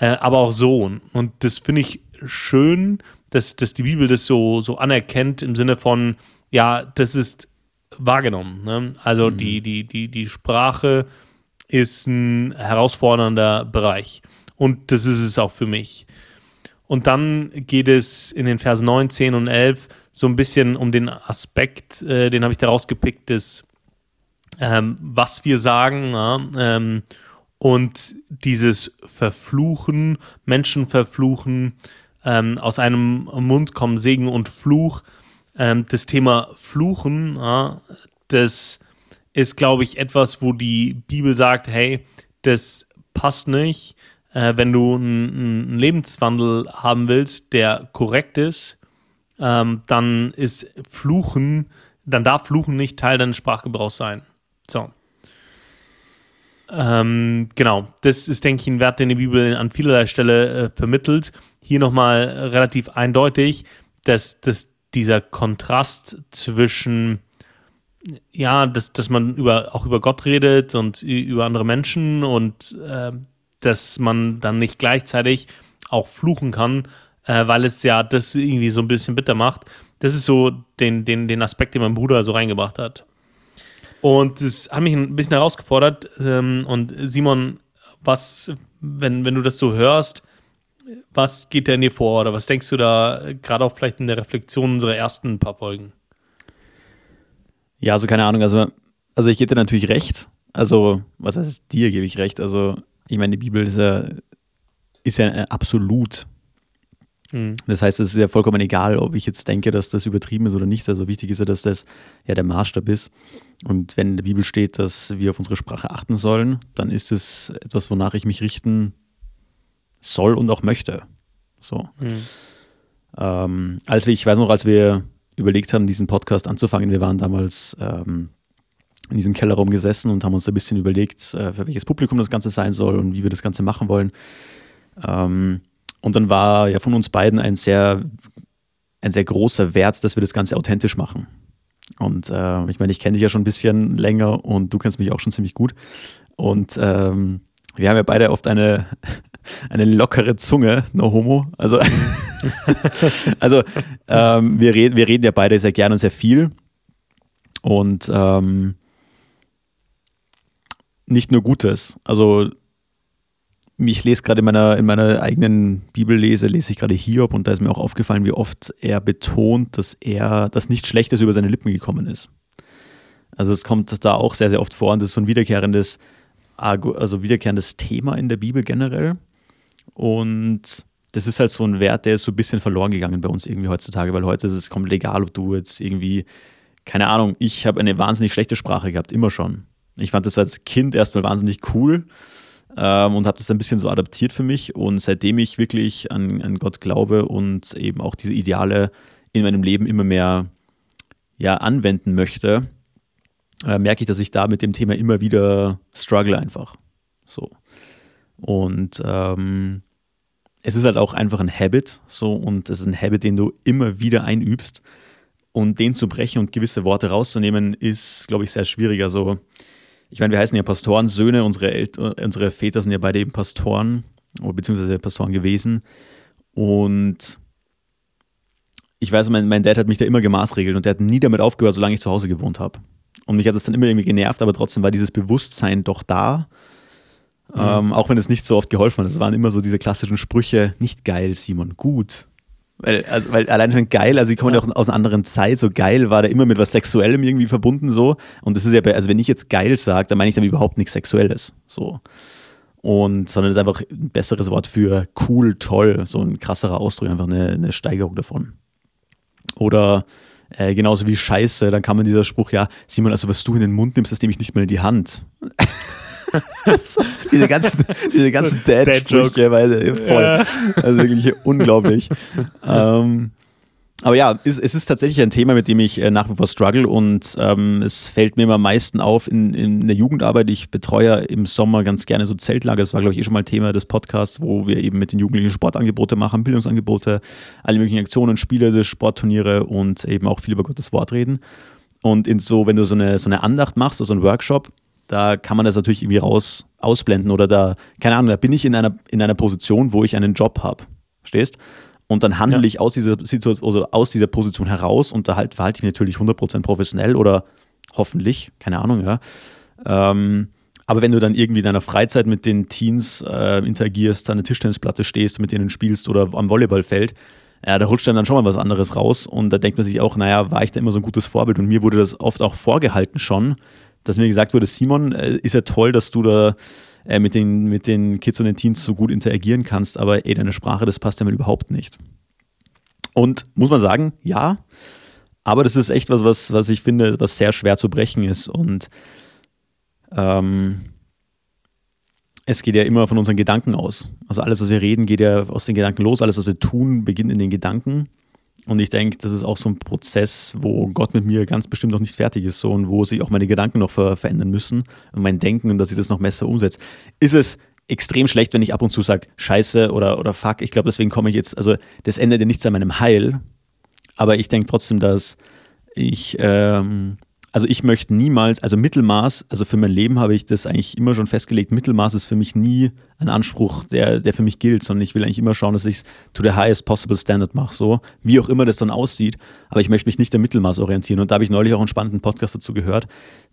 äh, aber auch so. Und das finde ich schön, dass, dass die Bibel das so, so anerkennt im Sinne von, ja, das ist wahrgenommen. Ne? Also mhm. die, die, die, die Sprache ist ein herausfordernder Bereich. Und das ist es auch für mich. Und dann geht es in den Versen 9, 10 und 11 so ein bisschen um den Aspekt, äh, den habe ich da rausgepickt, des, ähm, was wir sagen. Ja? Ähm, und dieses Verfluchen, Menschen verfluchen, ähm, aus einem Mund kommen Segen und Fluch. Ähm, das Thema Fluchen, ja, das ist, glaube ich, etwas, wo die Bibel sagt, hey, das passt nicht. äh, wenn du einen Lebenswandel haben willst, der korrekt ist, ähm, dann ist Fluchen, dann darf Fluchen nicht Teil deines Sprachgebrauchs sein. So. Ähm, genau, das ist, denke ich, ein Wert, den die Bibel an vielerlei Stelle äh, vermittelt. Hier nochmal relativ eindeutig, dass, dass dieser Kontrast zwischen, ja, dass, dass man über, auch über Gott redet und über andere Menschen und äh, dass man dann nicht gleichzeitig auch fluchen kann, äh, weil es ja das irgendwie so ein bisschen bitter macht. Das ist so den, den, den Aspekt, den mein Bruder so reingebracht hat. Und das hat mich ein bisschen herausgefordert. Ähm, und Simon, was, wenn, wenn du das so hörst, was geht da in dir vor oder was denkst du da gerade auch vielleicht in der Reflexion unserer ersten paar Folgen?
Ja, also keine Ahnung. Also, also ich gebe dir natürlich recht. Also, was heißt dir gebe ich recht? Also, ich meine, die Bibel ist ja, ist ja absolut. Mhm. Das heißt, es ist ja vollkommen egal, ob ich jetzt denke, dass das übertrieben ist oder nicht. Also wichtig ist ja, dass das ja der Maßstab ist. Und wenn in der Bibel steht, dass wir auf unsere Sprache achten sollen, dann ist es etwas, wonach ich mich richten soll und auch möchte. So. Mhm. Ähm, als wir, ich weiß noch, als wir überlegt haben, diesen Podcast anzufangen, wir waren damals ähm, in diesem Kellerraum gesessen und haben uns ein bisschen überlegt, äh, für welches Publikum das Ganze sein soll und wie wir das Ganze machen wollen. Ähm, und dann war ja von uns beiden ein sehr, ein sehr großer Wert, dass wir das Ganze authentisch machen. Und äh, ich meine, ich kenne dich ja schon ein bisschen länger und du kennst mich auch schon ziemlich gut. Und ähm, wir haben ja beide oft eine, eine lockere Zunge, no homo. Also, also ähm, wir, reden, wir reden ja beide sehr gerne und sehr viel. Und ähm, nicht nur Gutes. Also ich lese gerade in meiner, in meiner eigenen Bibellese, lese ich gerade Hiob und da ist mir auch aufgefallen, wie oft er betont, dass er, dass nichts Schlechtes über seine Lippen gekommen ist. Also es kommt da auch sehr, sehr oft vor und das ist so ein wiederkehrendes, also wiederkehrendes Thema in der Bibel generell. Und das ist halt so ein Wert, der ist so ein bisschen verloren gegangen bei uns irgendwie heutzutage, weil heute ist es komplett egal, ob du jetzt irgendwie, keine Ahnung, ich habe eine wahnsinnig schlechte Sprache gehabt, immer schon. Ich fand das als Kind erstmal wahnsinnig cool ähm, und habe das ein bisschen so adaptiert für mich. Und seitdem ich wirklich an, an Gott glaube und eben auch diese Ideale in meinem Leben immer mehr ja, anwenden möchte, äh, merke ich, dass ich da mit dem Thema immer wieder struggle einfach. So. Und ähm, es ist halt auch einfach ein Habit, so, und es ist ein Habit, den du immer wieder einübst. Und den zu brechen und gewisse Worte rauszunehmen, ist, glaube ich, sehr schwierig. Also, ich meine, wir heißen ja Pastorensöhne, unsere, Eltern, unsere Väter sind ja beide eben Pastoren, beziehungsweise Pastoren gewesen. Und ich weiß, mein, mein Dad hat mich da immer gemaßregelt und der hat nie damit aufgehört, solange ich zu Hause gewohnt habe. Und mich hat es dann immer irgendwie genervt, aber trotzdem war dieses Bewusstsein doch da. Mhm. Ähm, auch wenn es nicht so oft geholfen hat. Es waren immer so diese klassischen Sprüche, nicht geil, Simon, gut. Weil, also, weil allein schon geil, also die kommen ja auch aus einer anderen Zeit, so geil war da immer mit was Sexuellem irgendwie verbunden so. Und das ist ja, bei, also wenn ich jetzt geil sage, dann meine ich damit überhaupt nichts Sexuelles. So. Und, sondern es ist einfach ein besseres Wort für cool, toll, so ein krasserer Ausdruck, einfach eine, eine Steigerung davon. Oder äh, genauso wie Scheiße, dann kam man dieser Spruch, ja, Simon, also was du in den Mund nimmst, das nehme ich nicht mal in die Hand. diese ganzen, diese ganzen Dad-Sprüche, Dad voll. Ja. Also wirklich unglaublich. ähm, aber ja, es, es, ist tatsächlich ein Thema, mit dem ich äh, nach wie vor struggle und ähm, es fällt mir immer am meisten auf in, in der Jugendarbeit. Ich betreue im Sommer ganz gerne so Zeltlager. Das war, glaube ich, eh schon mal Thema des Podcasts, wo wir eben mit den Jugendlichen Sportangebote machen, Bildungsangebote, alle möglichen Aktionen, Spiele, Sportturniere und eben auch viel über Gottes Wort reden. Und in so, wenn du so eine, so eine Andacht machst, also einen Workshop, da kann man das natürlich irgendwie raus ausblenden oder da, keine Ahnung, da bin ich in einer, in einer Position, wo ich einen Job habe. Verstehst? Und dann handle ja. ich aus dieser, Situation, also aus dieser Position heraus und da halt verhalte ich mich natürlich 100% professionell oder hoffentlich, keine Ahnung, ja. Ähm, aber wenn du dann irgendwie in deiner Freizeit mit den Teens äh, interagierst, an der Tischtennisplatte stehst, mit denen spielst oder am Volleyballfeld, ja, da rutscht dann, dann schon mal was anderes raus und da denkt man sich auch, naja, war ich da immer so ein gutes Vorbild und mir wurde das oft auch vorgehalten schon, dass mir gesagt wurde, Simon, äh, ist ja toll, dass du da äh, mit, den, mit den Kids und den Teens so gut interagieren kannst, aber ey, deine Sprache, das passt ja mal überhaupt nicht. Und muss man sagen, ja, aber das ist echt was, was, was ich finde, was sehr schwer zu brechen ist. Und ähm, es geht ja immer von unseren Gedanken aus. Also alles, was wir reden, geht ja aus den Gedanken los. Alles, was wir tun, beginnt in den Gedanken. Und ich denke, das ist auch so ein Prozess, wo Gott mit mir ganz bestimmt noch nicht fertig ist so, und wo sich auch meine Gedanken noch ver verändern müssen und mein Denken und dass ich das noch besser umsetze. Ist es extrem schlecht, wenn ich ab und zu sage, scheiße oder, oder fuck. Ich glaube, deswegen komme ich jetzt, also das ändert ja nichts an meinem Heil. Aber ich denke trotzdem, dass ich, ähm, also ich möchte niemals, also Mittelmaß, also für mein Leben habe ich das eigentlich immer schon festgelegt, Mittelmaß ist für mich nie ein Anspruch, der, der für mich gilt, sondern ich will eigentlich immer schauen, dass ich es to the highest possible standard mache, so, wie auch immer das dann aussieht, aber ich möchte mich nicht am Mittelmaß orientieren und da habe ich neulich auch einen spannenden Podcast dazu gehört,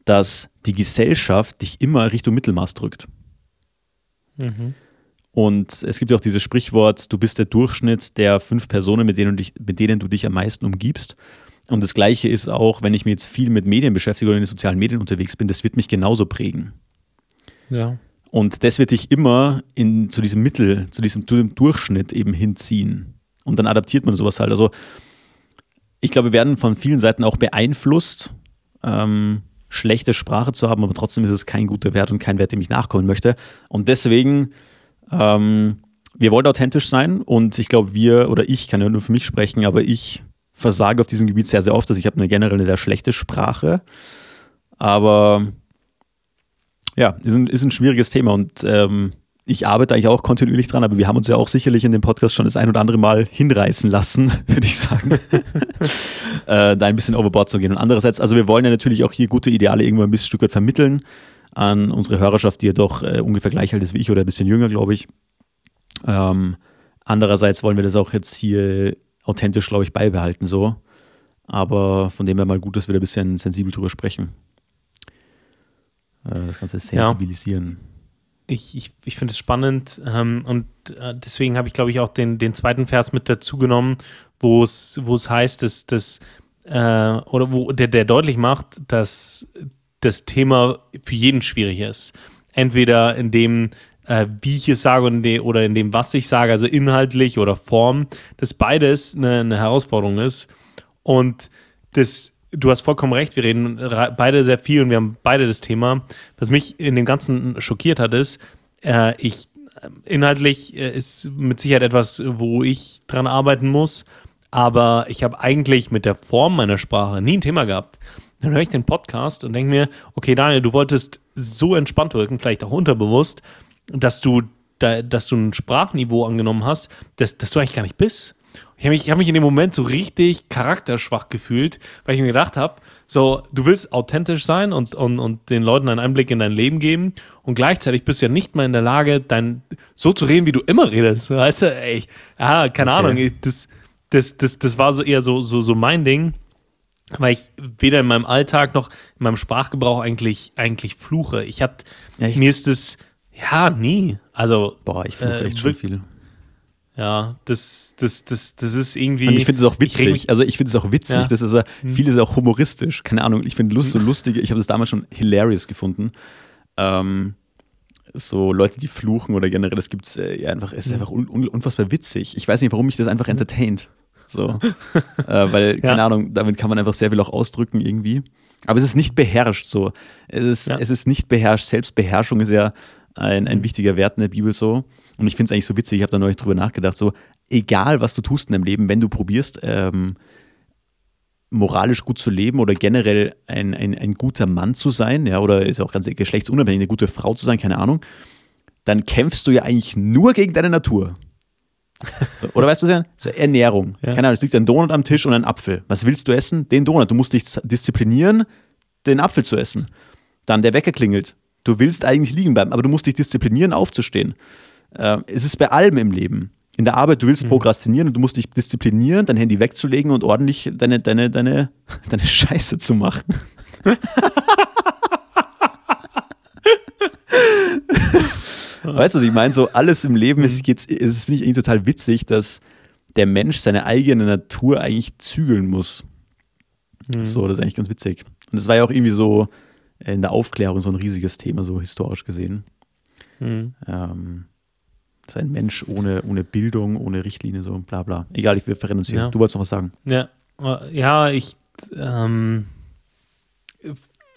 dass die Gesellschaft dich immer Richtung Mittelmaß drückt. Mhm. Und es gibt ja auch dieses Sprichwort, du bist der Durchschnitt der fünf Personen, mit denen du dich, mit denen du dich am meisten umgibst. Und das Gleiche ist auch, wenn ich mich jetzt viel mit Medien beschäftige oder in den sozialen Medien unterwegs bin, das wird mich genauso prägen.
Ja.
Und das wird dich immer in, zu diesem Mittel, zu diesem, zu dem Durchschnitt eben hinziehen. Und dann adaptiert man sowas halt. Also ich glaube, wir werden von vielen Seiten auch beeinflusst, ähm, schlechte Sprache zu haben, aber trotzdem ist es kein guter Wert und kein Wert, dem ich nachkommen möchte. Und deswegen, ähm, wir wollen authentisch sein und ich glaube, wir oder ich kann ja nur für mich sprechen, aber ich versage auf diesem Gebiet sehr, sehr oft. Also ich habe eine generell eine sehr schlechte Sprache. Aber ja, ist ein, ist ein schwieriges Thema und ähm, ich arbeite eigentlich auch kontinuierlich dran, aber wir haben uns ja auch sicherlich in dem Podcast schon das ein oder andere Mal hinreißen lassen, würde ich sagen, äh, da ein bisschen overboard zu gehen. Und andererseits, also wir wollen ja natürlich auch hier gute Ideale irgendwo ein bisschen Stück weit vermitteln an unsere Hörerschaft, die ja doch äh, ungefähr gleich alt ist wie ich oder ein bisschen jünger, glaube ich. Ähm, andererseits wollen wir das auch jetzt hier authentisch, glaube ich, beibehalten so. Aber von dem her mal gut, dass wir da ein bisschen sensibel drüber sprechen. Äh, das Ganze sensibilisieren. Ja.
Ich, ich, ich finde es spannend ähm, und äh, deswegen habe ich, glaube ich, auch den, den zweiten Vers mit dazu genommen, wo es heißt, dass, dass äh, oder wo der, der deutlich macht, dass das Thema für jeden schwierig ist. Entweder in dem äh, wie ich es sage und de oder in dem, was ich sage, also inhaltlich oder Form, dass beides eine, eine Herausforderung ist. Und das, du hast vollkommen recht, wir reden beide sehr viel und wir haben beide das Thema. Was mich in dem Ganzen schockiert hat, ist, äh, ich äh, inhaltlich äh, ist mit Sicherheit etwas, wo ich dran arbeiten muss, aber ich habe eigentlich mit der Form meiner Sprache nie ein Thema gehabt. Dann höre ich den Podcast und denke mir, okay, Daniel, du wolltest so entspannt wirken, vielleicht auch unterbewusst, dass du, da, dass du ein Sprachniveau angenommen hast, das, das du eigentlich gar nicht bist. Ich habe mich, hab mich in dem Moment so richtig charakterschwach gefühlt, weil ich mir gedacht habe, so, du willst authentisch sein und, und, und den Leuten einen Einblick in dein Leben geben und gleichzeitig bist du ja nicht mal in der Lage, dein, so zu reden, wie du immer redest. Weißt du, ey, ja, keine okay. Ahnung, das, das, das, das war so eher so, so, so mein Ding, weil ich weder in meinem Alltag noch in meinem Sprachgebrauch eigentlich, eigentlich fluche. Ich hatte, mir ist das, ja, nie. Also.
Boah, ich finde äh, echt schon viel.
Ja, das, das, das, das ist irgendwie.
Und ich finde es auch witzig. Ich also ich finde es auch witzig. Ja. Das ist ja, hm. vieles auch humoristisch. Keine Ahnung. Ich finde Lust so lustige. Ich habe das damals schon hilarious gefunden. Ähm, so Leute, die fluchen oder generell, das gibt es äh, ja einfach, es ist hm. einfach un, un, unfassbar witzig. Ich weiß nicht, warum mich das einfach hm. entertaint. So. äh, weil, keine ja. Ahnung, damit kann man einfach sehr viel auch ausdrücken irgendwie. Aber es ist nicht beherrscht so. Es ist, ja. es ist nicht beherrscht. Selbstbeherrschung ist ja ein, ein wichtiger Wert in der Bibel so. Und ich finde es eigentlich so witzig, ich habe da neulich drüber nachgedacht, so, egal was du tust in deinem Leben, wenn du probierst, ähm, moralisch gut zu leben oder generell ein, ein, ein guter Mann zu sein, ja, oder ist auch ganz geschlechtsunabhängig, eine gute Frau zu sein, keine Ahnung, dann kämpfst du ja eigentlich nur gegen deine Natur. Oder weißt du, was ich meine? So Ernährung. Ja. Keine Ahnung, es liegt ein Donut am Tisch und ein Apfel. Was willst du essen? Den Donut. Du musst dich disziplinieren, den Apfel zu essen. Dann der Wecker klingelt. Du willst eigentlich liegen bleiben, aber du musst dich disziplinieren, aufzustehen. Äh, es ist bei allem im Leben. In der Arbeit, du willst mhm. prokrastinieren und du musst dich disziplinieren, dein Handy wegzulegen und ordentlich deine, deine, deine, deine Scheiße zu machen. weißt du, was ich meine? So alles im Leben ist, mhm. ist, finde ich irgendwie total witzig, dass der Mensch seine eigene Natur eigentlich zügeln muss. Mhm. So, das ist eigentlich ganz witzig. Und das war ja auch irgendwie so, in der Aufklärung so ein riesiges Thema, so historisch gesehen. Mhm. Ähm, das ist ein Mensch ohne, ohne Bildung, ohne Richtlinie, so bla bla. Egal, ich will verrennen uns hier. Ja. Du wolltest noch was sagen.
Ja, ja ich ähm,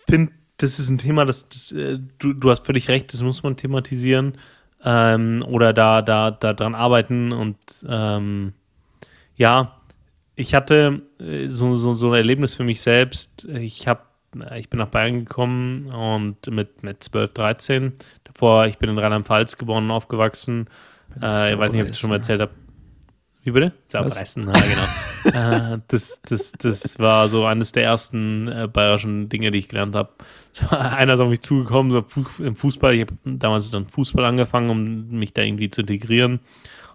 finde das ist ein Thema, das, das äh, du, du hast völlig recht, das muss man thematisieren ähm, oder da, da, da dran arbeiten und ähm, ja, ich hatte äh, so, so, so ein Erlebnis für mich selbst. Ich habe ich bin nach Bayern gekommen und mit, mit 12, 13. Davor, ich bin in Rheinland-Pfalz geboren und aufgewachsen. Äh, ich weiß nicht, ob ich das schon mal erzählt habe. Wie bitte? Saupressen, ja, genau. äh, das, das, das war so eines der ersten äh, bayerischen Dinge, die ich gelernt habe. Einer ist auf mich zugekommen, so im Fußball. Ich habe damals dann Fußball angefangen, um mich da irgendwie zu integrieren.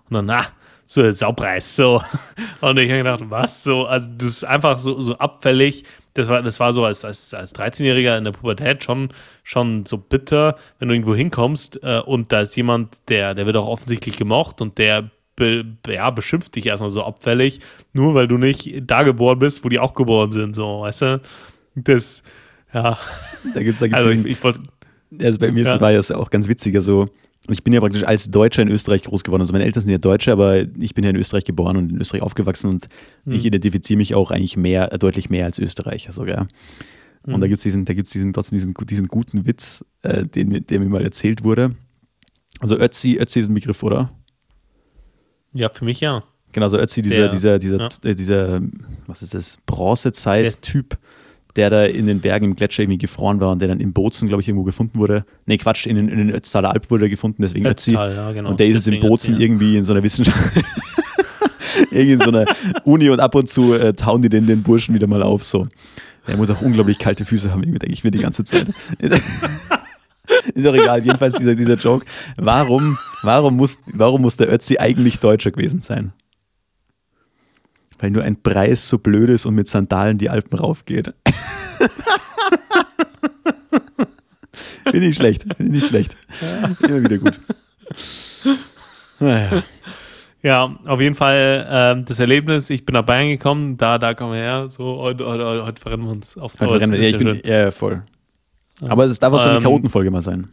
Und dann, ah, so Saupreis, so. Und ich habe gedacht, was? So, also das ist einfach so, so abfällig. Das war, das war so als, als, als 13-Jähriger in der Pubertät schon, schon so bitter, wenn du irgendwo hinkommst äh, und da ist jemand, der, der wird auch offensichtlich gemocht und der be, ja, beschimpft dich erstmal so abfällig, nur weil du nicht da geboren bist, wo die auch geboren sind, so, weißt du? Das, ja.
Da gibt's, da gibt's also ich, ich wollte. Also bei mir ja. war es auch ganz witziger so. Ich bin ja praktisch als Deutscher in Österreich groß geworden. Also meine Eltern sind ja Deutsche, aber ich bin ja in Österreich geboren und in Österreich aufgewachsen und mhm. ich identifiziere mich auch eigentlich mehr, deutlich mehr als Österreicher sogar. Und mhm. da gibt es diesen, da gibt's diesen, trotzdem diesen, diesen guten Witz, äh, den, der mir mal erzählt wurde. Also Ötzi, Ötzi ist ein Begriff, oder?
Ja, für mich ja.
Genau, so Ötzi, dieser, der, dieser, dieser, ja. äh, dieser, was ist das, Bronzezeit-Typ, der da in den Bergen im Gletscher irgendwie gefroren war und der dann in Bozen, glaube ich, irgendwo gefunden wurde. Nee, Quatsch, in den, in den Ötztaler Alp wurde er gefunden, deswegen Ötzi. Ja, genau. Und der ist jetzt in Bozen irgendwie in so einer Wissenschaft. irgendwie in so einer Uni und ab und zu äh, tauen die den, den Burschen wieder mal auf. So. Der muss auch unglaublich kalte Füße haben, irgendwie denke ich mir die ganze Zeit. Ist doch egal, jedenfalls dieser, dieser Joke. Warum, warum, muss, warum muss der Ötzi eigentlich Deutscher gewesen sein? Weil nur ein Preis so blöd ist und mit Sandalen die Alpen raufgeht. Bin ich schlecht, bin ich nicht schlecht. Immer wieder gut.
Naja. Ja, auf jeden Fall ähm, das Erlebnis, ich bin nach Bayern gekommen, da, da kommen wir her, so, heute, heute, heute verrennen wir uns auf
der ja, ich bin, ja, voll. Aber es darf auch so eine ähm, Chaotenfolge mal sein.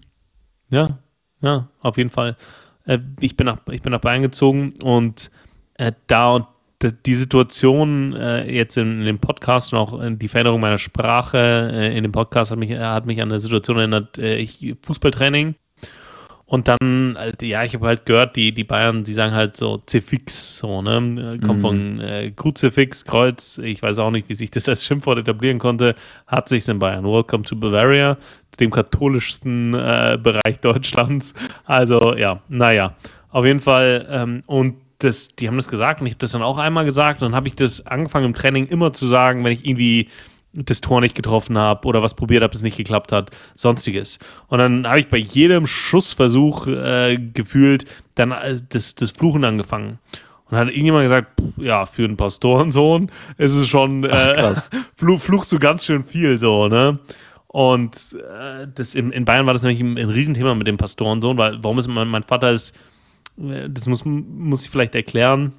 Ja, ja, auf jeden Fall. Äh, ich, bin nach, ich bin nach Bayern gezogen und äh, da und die Situation äh, jetzt in, in, dem Podcast und auch die Veränderung meiner Sprache äh, in dem Podcast hat mich, hat mich an eine Situation erinnert, äh, ich Fußballtraining und dann, ja, ich habe halt gehört, die, die Bayern, die sagen halt so Cefix, so, ne? Kommt mhm. von äh, Kruzifix, Kreuz, ich weiß auch nicht, wie sich das als Schimpfwort etablieren konnte, hat sich in Bayern. Welcome to Bavaria, dem katholischsten äh, Bereich Deutschlands. Also, ja, naja, auf jeden Fall. Ähm, und das, die haben das gesagt und ich habe das dann auch einmal gesagt und dann habe ich das angefangen im Training immer zu sagen, wenn ich irgendwie das Tor nicht getroffen habe oder was probiert habe, es nicht geklappt hat, sonstiges. Und dann habe ich bei jedem Schussversuch äh, gefühlt dann äh, das, das Fluchen angefangen. Und dann hat irgendjemand gesagt, ja, für einen Pastorensohn ist es schon, äh, fluch, fluchst du ganz schön viel so, ne? Und äh, das in, in, Bayern war das nämlich ein, ein Riesenthema mit dem Pastorensohn, weil warum ist mein, mein Vater ist, das muss, muss ich vielleicht erklären,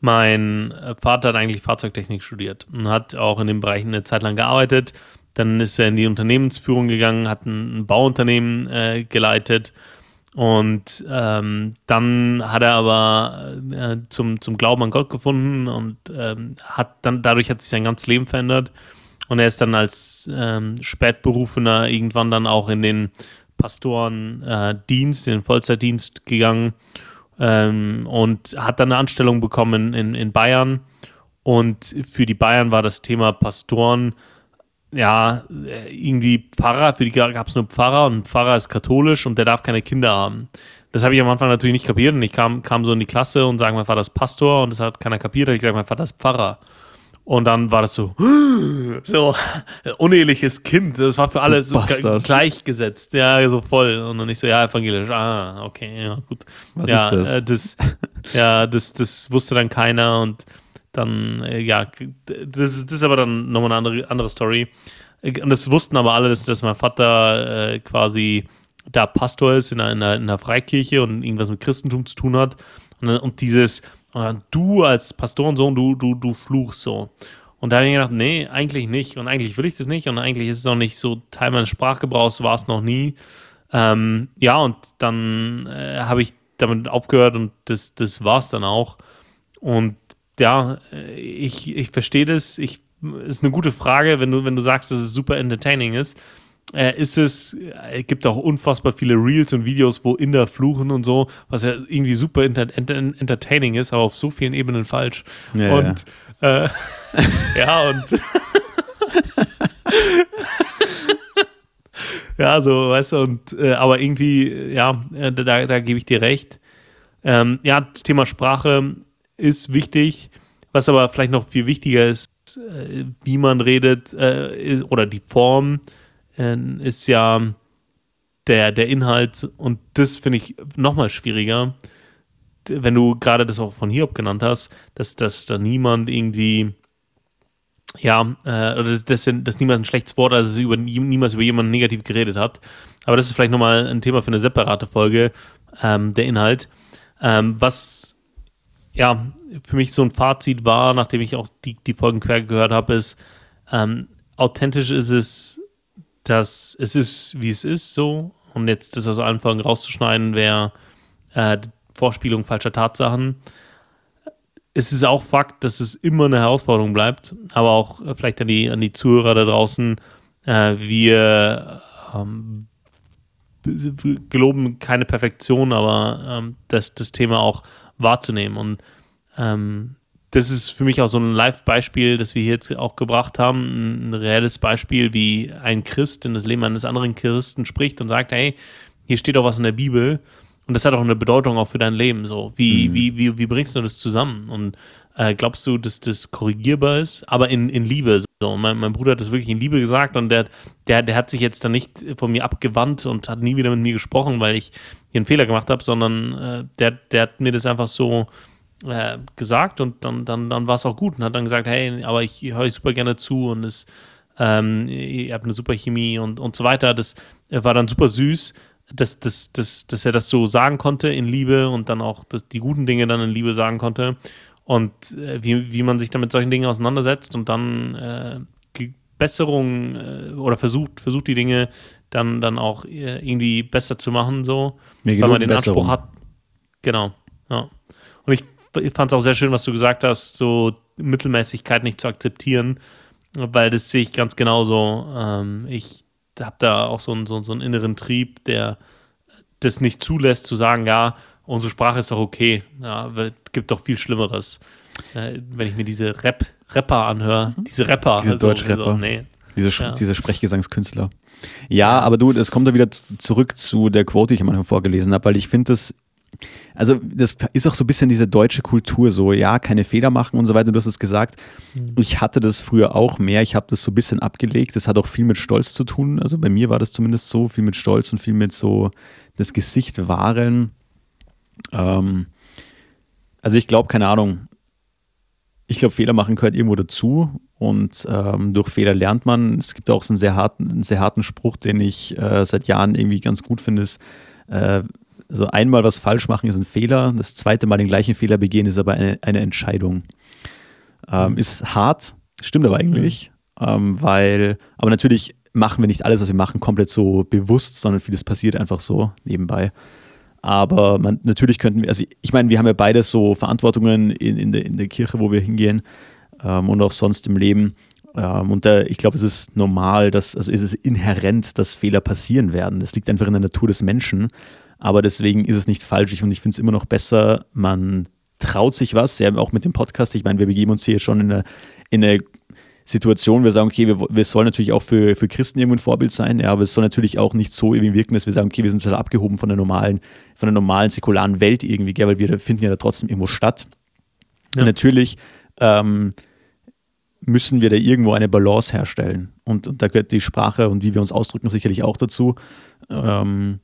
mein Vater hat eigentlich Fahrzeugtechnik studiert und hat auch in dem Bereich eine Zeit lang gearbeitet. Dann ist er in die Unternehmensführung gegangen, hat ein, Bauunternehmen äh, geleitet und ähm, dann hat er aber äh, zum, zum Glauben an Gott gefunden und ähm, hat dann dadurch hat sich sein ganzes Leben verändert. Und er ist dann als ähm, Spätberufener irgendwann dann auch in den Pastorendienst, äh, in den Vollzeitdienst gegangen ähm, und hat dann eine Anstellung bekommen in, in Bayern. Und für die Bayern war das Thema Pastoren ja, irgendwie Pfarrer, für die gab es nur Pfarrer und Pfarrer ist katholisch und der darf keine Kinder haben. Das habe ich am Anfang natürlich nicht kapiert und ich kam, kam so in die Klasse und sage, mein Vater ist Pastor und das hat keiner kapiert. Und ich sage, mein Vater ist Pfarrer. Und dann war das so, so, uneheliches Kind. Das war für alle so gleichgesetzt. Ja, so voll. Und dann ich so, ja, evangelisch. Ah, okay, ja, gut.
Was
ja,
ist das?
Äh, das ja, das, das wusste dann keiner. Und dann, äh, ja, das, das ist aber dann nochmal eine andere, andere Story. Und das wussten aber alle, dass, dass mein Vater äh, quasi da Pastor ist in einer, in einer Freikirche und irgendwas mit Christentum zu tun hat. Und, und dieses, du als Pastorensohn, du, du, du fluchst so. Und da habe ich gedacht, nee, eigentlich nicht. Und eigentlich will ich das nicht. Und eigentlich ist es auch nicht so Teil meines Sprachgebrauchs, war es noch nie. Ähm, ja, und dann äh, habe ich damit aufgehört und das, das war es dann auch. Und ja, ich, ich verstehe das. Ich ist eine gute Frage, wenn du, wenn du sagst, dass es super entertaining ist. Äh, ist es, äh, gibt auch unfassbar viele Reels und Videos, wo Inder fluchen und so, was ja irgendwie super enter enter entertaining ist, aber auf so vielen Ebenen falsch. Ja, und ja, äh, ja und ja, so, weißt du, und äh, aber irgendwie, ja, äh, da, da gebe ich dir recht. Ähm, ja, das Thema Sprache ist wichtig. Was aber vielleicht noch viel wichtiger ist, äh, wie man redet äh, oder die Form äh, ist ja der, der Inhalt und das finde ich nochmal schwieriger, wenn du gerade das auch von Hiob genannt hast, dass, dass da niemand irgendwie ja, äh, oder dass, dass, dass niemals ein schlechtes Wort, also über, niemals über jemanden negativ geredet hat. Aber das ist vielleicht nochmal ein Thema für eine separate Folge, ähm, der Inhalt. Ähm, was ja für mich so ein Fazit war, nachdem ich auch die, die Folgen quer gehört habe, ist, ähm, authentisch ist es, dass es ist, wie es ist, so. Und jetzt das aus allen Folgen rauszuschneiden, wäre äh, Vorspielung falscher Tatsachen es ist auch Fakt, dass es immer eine Herausforderung bleibt, aber auch äh, vielleicht an die, an die Zuhörer da draußen. Äh, wir ähm, geloben keine Perfektion, aber ähm, das, das Thema auch wahrzunehmen. Und ähm, das ist für mich auch so ein Live-Beispiel, das wir hier jetzt auch gebracht haben. Ein reelles Beispiel, wie ein Christ in das Leben eines anderen Christen spricht und sagt: Hey, hier steht doch was in der Bibel. Und das hat auch eine Bedeutung auch für dein Leben. So, wie, mhm. wie, wie, wie bringst du das zusammen? Und äh, glaubst du, dass das korrigierbar ist? Aber in, in Liebe. So, mein, mein Bruder hat das wirklich in Liebe gesagt und der, der, der hat sich jetzt dann nicht von mir abgewandt und hat nie wieder mit mir gesprochen, weil ich hier einen Fehler gemacht habe, sondern äh, der, der hat mir das einfach so äh, gesagt und dann, dann, dann war es auch gut und hat dann gesagt, hey, aber ich höre super gerne zu und es, ähm, ihr habt eine super Chemie und, und so weiter. Das war dann super süß dass, dass, dass, dass er das so sagen konnte in Liebe und dann auch die guten Dinge dann in Liebe sagen konnte und äh, wie, wie man sich dann mit solchen Dingen auseinandersetzt und dann äh, Besserung äh, oder versucht, versucht die Dinge dann, dann auch äh, irgendwie besser zu machen, so, weil man den Besserung. Anspruch hat. Genau, ja. Fand es auch sehr schön, was du gesagt hast, so Mittelmäßigkeit nicht zu akzeptieren, weil das sehe ich ganz genauso. Ähm, ich habe da auch so einen, so, so einen inneren Trieb, der das nicht zulässt, zu sagen, ja, unsere Sprache ist doch okay, ja, gibt doch viel Schlimmeres. Äh, wenn ich mir diese Rap, Rapper anhöre, mhm. diese Rapper.
Diese also, Deutschrapper. Also, nee. Diese, ja. diese Sprechgesangskünstler. Ja, aber du, es kommt da wieder zurück zu der Quote, die ich am Anfang vorgelesen habe, weil ich finde das also das ist auch so ein bisschen diese deutsche Kultur, so ja, keine Fehler machen und so weiter, du hast es gesagt. Mhm. Ich hatte das früher auch mehr, ich habe das so ein bisschen abgelegt, das hat auch viel mit Stolz zu tun, also bei mir war das zumindest so, viel mit Stolz und viel mit so das Gesicht wahren. Ähm, also ich glaube, keine Ahnung, ich glaube, Fehler machen gehört irgendwo dazu und ähm, durch Fehler lernt man. Es gibt auch so einen sehr harten, einen sehr harten Spruch, den ich äh, seit Jahren irgendwie ganz gut finde, ist, äh, also einmal was falsch machen ist ein Fehler, das zweite Mal den gleichen Fehler begehen ist aber eine, eine Entscheidung. Ähm, ist hart, stimmt aber eigentlich, mhm. ähm, weil, aber natürlich machen wir nicht alles, was wir machen, komplett so bewusst, sondern vieles passiert einfach so nebenbei. Aber man, natürlich könnten wir, also ich meine, wir haben ja beide so Verantwortungen in, in, der, in der Kirche, wo wir hingehen ähm, und auch sonst im Leben. Ähm, und da, ich glaube, es ist normal, dass, also ist es inhärent, dass Fehler passieren werden. Das liegt einfach in der Natur des Menschen. Aber deswegen ist es nicht falsch und ich finde es immer noch besser, man traut sich was, ja, auch mit dem Podcast. Ich meine, wir begeben uns hier jetzt schon in eine, in eine Situation, wir sagen, okay, wir, wir sollen natürlich auch für, für Christen irgendwo ein Vorbild sein, ja, aber es soll natürlich auch nicht so irgendwie wirken, dass wir sagen, okay, wir sind total abgehoben von der normalen, von der normalen säkularen Welt irgendwie, gell, weil wir finden ja da trotzdem irgendwo statt. Ja. Und natürlich ähm, müssen wir da irgendwo eine Balance herstellen. Und, und da gehört die Sprache und wie wir uns ausdrücken sicherlich auch dazu. Ähm,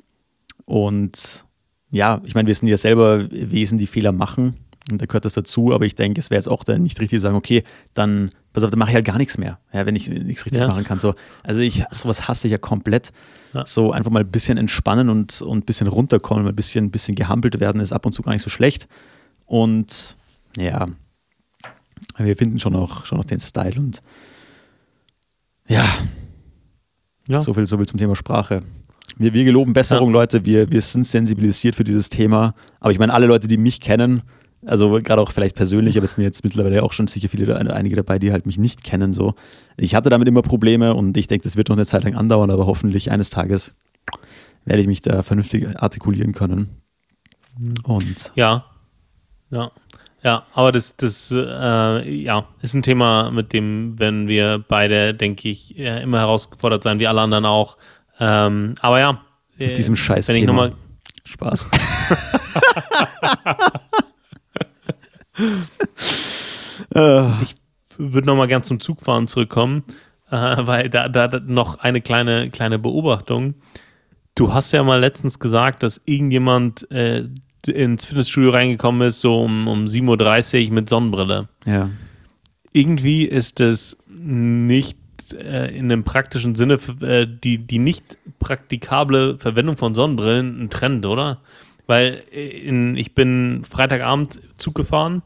und ja, ich meine, wir sind ja selber Wesen, die Fehler machen. Und da gehört das dazu, aber ich denke, es wäre jetzt auch dann nicht richtig zu sagen, okay, dann, pass auf, dann mache ich halt gar nichts mehr, ja, wenn ich nichts richtig ja. machen kann. So, also ich, sowas hasse ich ja komplett. Ja. So einfach mal ein bisschen entspannen und, und ein bisschen runterkommen, ein bisschen, ein bisschen gehampelt werden, ist ab und zu gar nicht so schlecht. Und ja, wir finden schon noch, schon noch den Style und ja, ja. So, viel, so viel zum Thema Sprache. Wir, wir geloben Besserung, ja. Leute. Wir, wir sind sensibilisiert für dieses Thema. Aber ich meine, alle Leute, die mich kennen, Also gerade auch vielleicht persönlich, aber es sind jetzt mittlerweile auch schon sicher viele, einige dabei, die halt mich nicht kennen. So. Ich hatte damit immer Probleme und ich denke, das wird noch eine Zeit lang andauern, aber hoffentlich eines Tages werde ich mich da vernünftig artikulieren können. Und
ja, ja, ja, aber das, das äh, ja, ist ein Thema, mit dem werden wir beide, denke ich, immer herausgefordert sein, wie alle anderen auch. Ähm, aber ja,
mit äh, diesem Scheiß wenn ich nochmal Spaß.
ich würde nochmal gern zum Zugfahren zurückkommen, äh, weil da, da, da noch eine kleine, kleine Beobachtung. Du hast ja mal letztens gesagt, dass irgendjemand äh, ins Fitnessstudio reingekommen ist, so um, um 7.30 Uhr mit Sonnenbrille.
Ja.
Irgendwie ist es nicht äh, in einem praktischen Sinne äh, die, die nicht praktikable Verwendung von Sonnenbrillen ein Trend, oder? Weil äh, in, ich bin Freitagabend Zug gefahren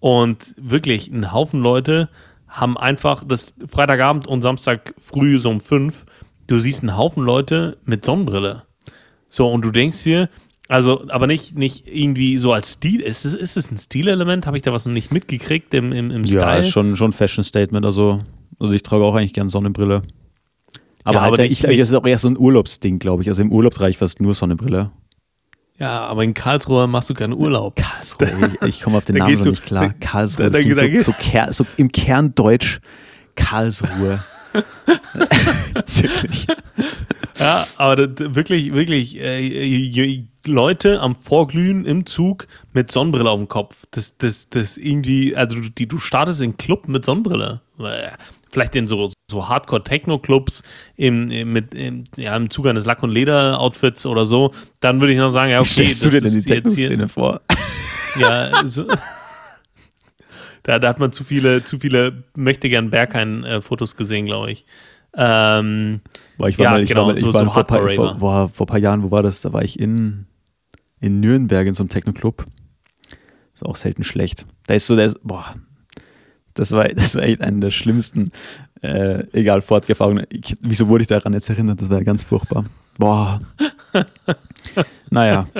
und wirklich ein Haufen Leute haben einfach das Freitagabend und Samstag früh so um fünf, du siehst einen Haufen Leute mit Sonnenbrille. So, und du denkst dir, also, aber nicht, nicht irgendwie so als Stil. Ist es, ist es ein Stilelement? Habe ich da was noch nicht mitgekriegt im, im, im Style?
Ja, schon, schon Fashion Statement. Also, also ich trage auch eigentlich gern Sonnenbrille. Aber, ja, halt, aber ich, ich, ist auch eher so ein Urlaubsding, glaube ich. Also im Urlaub trage ich fast nur Sonnenbrille.
Ja, aber in Karlsruhe machst du keinen Urlaub.
Karlsruhe, ich, ich komme auf den Namen noch nicht klar. Karlsruhe, da, da, da, so, so, so, im Kerndeutsch Karlsruhe.
wirklich. Ja, aber wirklich, wirklich, äh, Leute am Vorglühen im Zug mit Sonnenbrille auf dem Kopf. Das, das, das irgendwie, also die, du startest in Club mit Sonnenbrille. Vielleicht in so, so Hardcore-Techno-Clubs im, im, mit, im, ja, im Zuge eines Lack- und Leder-Outfits oder so. Dann würde ich noch sagen, ja, okay.
Stellst du dir denn die Techno-Szene vor?
Ja, so. Da, da, hat man zu viele, zu viele möchte gern Berghain-Fotos gesehen, glaube ich. Ähm,
Boah, ich war ja, mal, ich genau, war mal, ich so, war so vor, paar, vor, boah, vor ein paar Jahren, wo war das? Da war ich in, in Nürnberg in so einem Techno-Club. Ist auch selten schlecht. Da ist so, der ist, boah, das war, das war echt eine der schlimmsten, äh, egal, Fortgefahrenen. Wieso wurde ich daran jetzt erinnert? Das war ja ganz furchtbar. Boah. naja.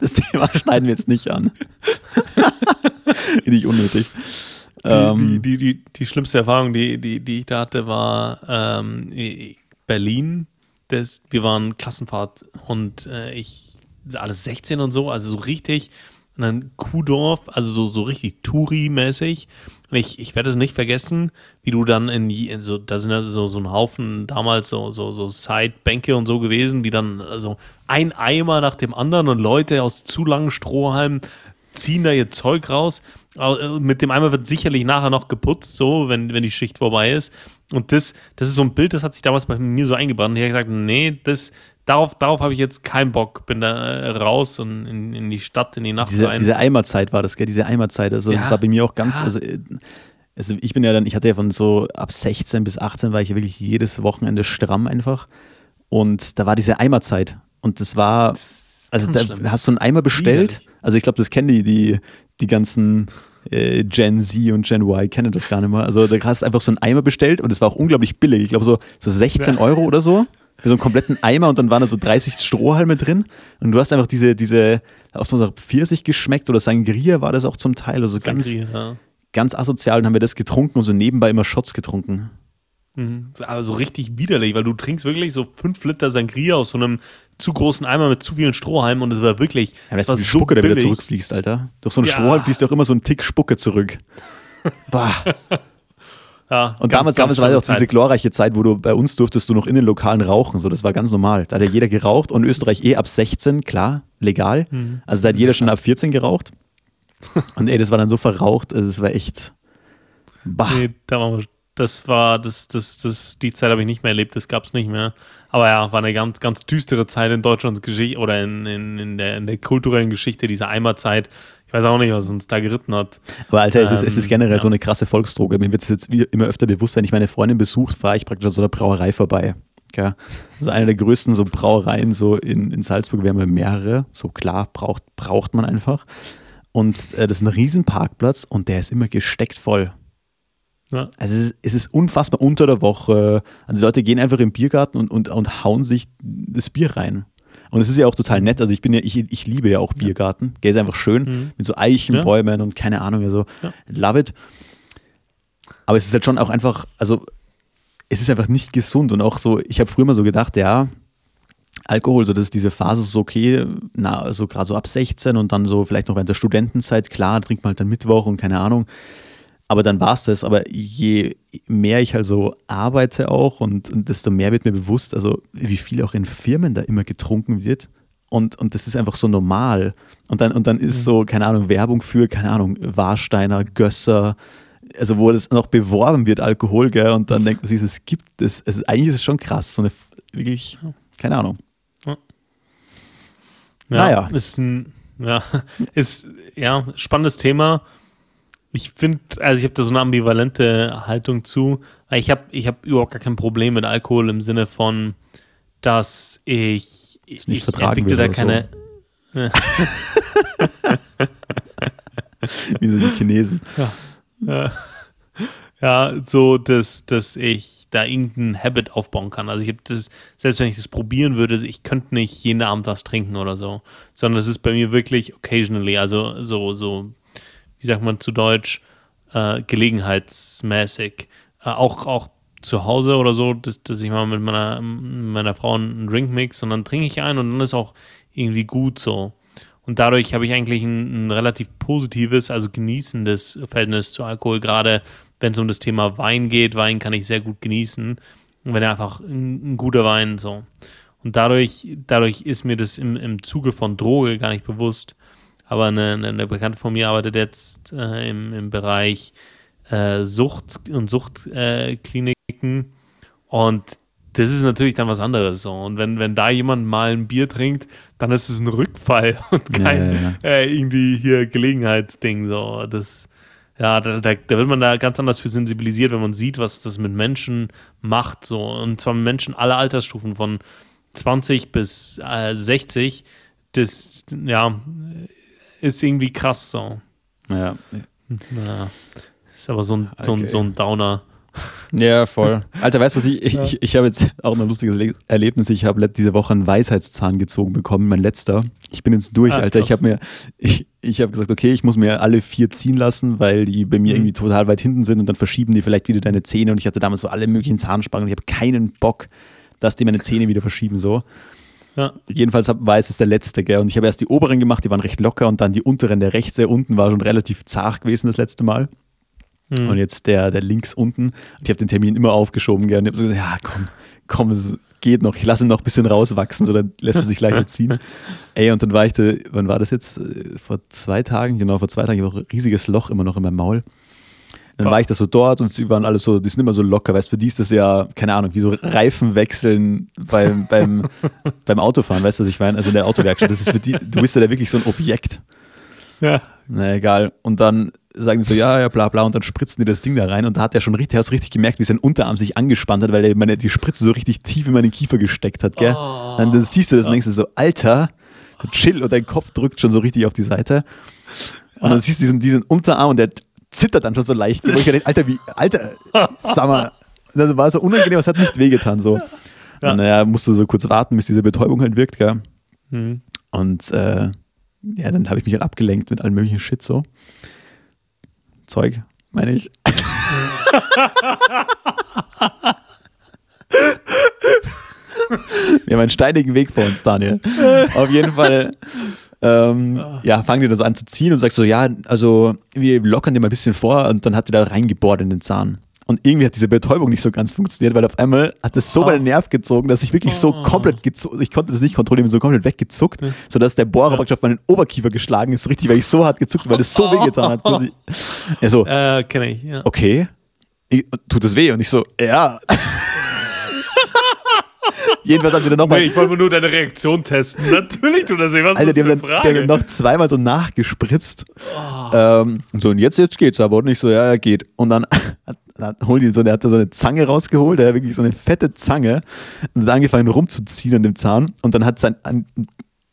Das Thema schneiden wir jetzt nicht an. nicht unnötig.
Die, ähm, die, die, die, schlimmste Erfahrung, die, die, die ich da hatte, war ähm, Berlin. Das, wir waren Klassenfahrt und äh, ich, alles 16 und so, also so richtig. Und dann Kuhdorf, also so, so richtig Touri-mäßig. Und ich, ich werde es nicht vergessen, wie du dann in, in so, da sind ja so, so ein Haufen damals so, so, so Sidebänke und so gewesen, die dann also ein Eimer nach dem anderen und Leute aus zu langen Strohhalmen ziehen da ihr Zeug raus. Äh, mit dem Eimer wird sicherlich nachher noch geputzt, so, wenn, wenn die Schicht vorbei ist. Und das, das ist so ein Bild, das hat sich damals bei mir so eingebrannt. Und ich habe gesagt, nee, das, darauf, darauf habe ich jetzt keinen Bock. Bin da äh, raus und in, in die Stadt, in die Nacht
diese, rein. Diese Eimerzeit war das, gell? Diese Eimerzeit. Also, ja. das war bei mir auch ganz, ja. also, äh, also, ich bin ja dann, ich hatte ja von so ab 16 bis 18 war ich ja wirklich jedes Wochenende stramm einfach. Und da war diese Eimerzeit. Und das war, das also da schlimm. hast du einen Eimer bestellt. Widerlich. Also ich glaube, das kennen die, die, die ganzen äh, Gen Z und Gen Y kennen das gar nicht mehr. Also da hast du einfach so einen Eimer bestellt und es war auch unglaublich billig. Ich glaube so, so 16 Euro oder so für so einen kompletten Eimer und dann waren da so 30 Strohhalme drin und du hast einfach diese, diese auf so einer Pfirsich geschmeckt oder Sangria war das auch zum Teil. Also ganz, ja. ganz asozial und haben wir das getrunken und so nebenbei immer Shots getrunken.
Mhm. Also richtig widerlich, weil du trinkst wirklich so 5 Liter Sangria aus so einem zu großen Eimer mit zu vielen Strohhalmen und es war wirklich.
Ja, du, wie so Spucke billig. da wieder zurückfließt, Alter? Durch so einen ja. Strohhalm fließt auch immer so ein Tick Spucke zurück. Bah. Ja, und ganz, damals, damals war ja auch Zeit. diese glorreiche Zeit, wo du bei uns durftest du noch in den Lokalen rauchen. So, das war ganz normal. Da hat ja jeder geraucht und Österreich eh ab 16, klar, legal. Mhm. Also da hat jeder schon ab 14 geraucht. Und ey, das war dann so verraucht, also es war echt.
Bah. Nee, da waren wir das war, das, das, das, die Zeit habe ich nicht mehr erlebt, das gab es nicht mehr. Aber ja, war eine ganz, ganz düstere Zeit in Deutschlands Geschichte oder in, in, in, der, in der kulturellen Geschichte dieser Eimerzeit. Ich weiß auch nicht, was uns da geritten hat.
Aber Alter, ähm, es, ist, es ist ähm, generell ja. so eine krasse Volksdroge. Mir wird es jetzt immer öfter bewusst, wenn ich meine Freundin besucht, fahre ich praktisch an so einer Brauerei vorbei. Ja, also eine der größten so Brauereien so in, in Salzburg, wir haben ja mehrere, so klar, braucht, braucht man einfach. Und äh, das ist ein Riesenparkplatz und der ist immer gesteckt voll. Ja. Also es ist, es ist, unfassbar unter der Woche. Also die Leute gehen einfach im Biergarten und, und, und hauen sich das Bier rein. Und es ist ja auch total nett. Also ich bin ja, ich, ich liebe ja auch Biergarten. Der ist einfach schön mhm. mit so Eichenbäumen ja. und keine Ahnung, also ja. love it. Aber es ist halt schon auch einfach, also es ist einfach nicht gesund und auch so, ich habe früher mal so gedacht, ja, Alkohol, so das ist diese Phase so okay, na, so gerade so ab 16 und dann so vielleicht noch während der Studentenzeit, klar, trinkt man halt dann Mittwoch und keine Ahnung. Aber dann war es das. Aber je mehr ich also arbeite auch und, und, desto mehr wird mir bewusst, also wie viel auch in Firmen da immer getrunken wird. Und, und das ist einfach so normal. Und dann, und dann ist mhm. so, keine Ahnung, Werbung für, keine Ahnung, Warsteiner, Gösser, also wo das noch beworben wird, Alkohol, gell? Und dann denkt man sich, es gibt es, es eigentlich ist es schon krass, so eine wirklich, keine Ahnung.
Ja, naja. Ist ein, ja, ist, ja, spannendes Thema. Ich finde, also ich habe da so eine ambivalente Haltung zu. Ich habe ich hab überhaupt gar kein Problem mit Alkohol im Sinne von, dass ich,
ich nicht entwickle da keine. So. Wie so die Chinesen.
Ja. Ja, ja so, dass, dass ich da irgendeinen Habit aufbauen kann. Also ich habe das, selbst wenn ich das probieren würde, ich könnte nicht jeden Abend was trinken oder so, sondern es ist bei mir wirklich occasionally, also so, so wie sagt man zu Deutsch, äh, gelegenheitsmäßig. Äh, auch, auch zu Hause oder so, dass, dass ich mal mit meiner, meiner Frau einen Drink mix und dann trinke ich einen und dann ist auch irgendwie gut so. Und dadurch habe ich eigentlich ein, ein, relativ positives, also genießendes Verhältnis zu Alkohol, gerade wenn es um das Thema Wein geht. Wein kann ich sehr gut genießen. Wenn er einfach ein, ein, guter Wein so. Und dadurch, dadurch ist mir das im, im Zuge von Droge gar nicht bewusst, aber eine, eine Bekannte von mir arbeitet jetzt äh, im, im Bereich äh, Sucht und Suchtkliniken und das ist natürlich dann was anderes. So. Und wenn, wenn da jemand mal ein Bier trinkt, dann ist es ein Rückfall und kein ja, ja, ja. Äh, irgendwie hier Gelegenheitsding. So. Das, ja, da, da, da, wird man da ganz anders für sensibilisiert, wenn man sieht, was das mit Menschen macht. So. Und zwar mit Menschen aller Altersstufen, von 20 bis äh, 60. Das, ja, ist irgendwie krass so.
Ja.
ja. Ist aber so ein, so ein, so ein Downer.
Ja, voll. Alter, weißt du was? Ich, ich, ich, ich habe jetzt auch noch ein lustiges Erlebnis. Ich habe diese Woche einen Weisheitszahn gezogen bekommen, mein letzter. Ich bin jetzt durch, ah, Alter. Ich habe mir, ich, ich habe gesagt, okay, ich muss mir alle vier ziehen lassen, weil die bei mir mhm. irgendwie total weit hinten sind und dann verschieben die vielleicht wieder deine Zähne. Und ich hatte damals so alle möglichen Zahnspangen und ich habe keinen Bock, dass die meine Zähne wieder verschieben so. Ja. Jedenfalls war es der letzte, gell? Und ich habe erst die oberen gemacht, die waren recht locker und dann die unteren, der rechts, der unten war schon relativ zart gewesen das letzte Mal. Mhm. Und jetzt der, der links unten. Und ich habe den Termin immer aufgeschoben, gell? Und ich habe so gesagt, ja, komm, komm, es geht noch. Ich lasse ihn noch ein bisschen rauswachsen, so dann lässt er sich leichter ziehen. Ey, und dann war ich da, wann war das jetzt? Vor zwei Tagen, genau, vor zwei Tagen, ich habe ein riesiges Loch immer noch in meinem Maul. Dann war ich da so dort und sie waren alle so, die sind immer so locker, weißt du, für die ist das ja, keine Ahnung, wie so Reifen wechseln beim, beim, beim Autofahren, weißt du, was ich meine? Also in der Autowerkstatt, das ist für die, du bist ja da wirklich so ein Objekt. Ja. Na egal. Und dann sagen die so, ja, ja, bla bla, und dann spritzen die das Ding da rein und da hat er schon richtig, hast richtig gemerkt, wie sein Unterarm sich angespannt hat, weil er meine, die Spritze so richtig tief in meinen Kiefer gesteckt hat, gell? Oh. Dann, dann siehst du das und denkst du so, Alter, chill und dein Kopf drückt schon so richtig auf die Seite. Und dann siehst du diesen, diesen Unterarm und der zittert dann schon so leicht. Und ich dachte, Alter, wie, Alter, sag mal, das war so unangenehm, es hat nicht wehgetan so. Ja. Und naja, musst du so kurz warten, bis diese Betäubung halt wirkt, gell? Mhm. Und äh, ja, dann habe ich mich halt abgelenkt mit allem möglichen Shit so. Zeug, meine ich. Wir haben einen steinigen Weg vor uns, Daniel. Auf jeden Fall ähm, ja, fangen die dann so an zu ziehen und sagst so, ja, also wir lockern dir mal ein bisschen vor und dann hat die da reingebohrt in den Zahn. Und irgendwie hat diese Betäubung nicht so ganz funktioniert, weil auf einmal hat es so oh. meinen Nerv gezogen, dass ich wirklich so oh. komplett gezuckt, ich konnte das nicht kontrollieren, so komplett weggezuckt, ja. sodass der Bohrer ja. praktisch auf meinen Oberkiefer geschlagen ist, richtig, weil ich so hart gezuckt, weil es so wehgetan hat. Ich, er so, äh, kenn ich, ja. okay, ich, tut es weh? Und ich so, ja. Jedenfalls haben wir dann nochmal.
Nee, ich wollte nur deine Reaktion testen. Natürlich tut das weh. Was
Alter, die haben dann, noch zweimal so nachgespritzt. Oh. Ähm, so, und jetzt, jetzt geht's aber. Und ich so, ja, ja, geht. Und dann hat, holt die so, der hat da so eine Zange rausgeholt, der hat wirklich so eine fette Zange und hat angefangen rumzuziehen an dem Zahn. Und dann hat sein,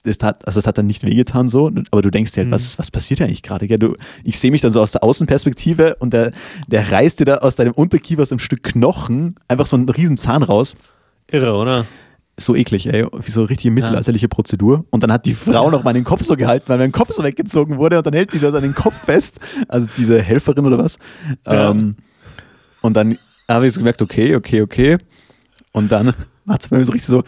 das hat, also das hat dann nicht wehgetan so, aber du denkst dir halt, mhm. was, was passiert eigentlich gerade? Du, ich sehe mich dann so aus der Außenperspektive und der, der reißt dir da aus deinem Unterkiefer, aus einem Stück Knochen, einfach so einen riesen Zahn raus.
Irre, oder?
so eklig, ey. Wie so eine richtige mittelalterliche Prozedur. Und dann hat die Frau noch mal den Kopf so gehalten, weil mein Kopf so weggezogen wurde und dann hält sie das an den Kopf fest. Also diese Helferin oder was. Ja. Ähm, und dann habe ich so gemerkt, okay, okay, okay. Und dann hat es bei mir so richtig so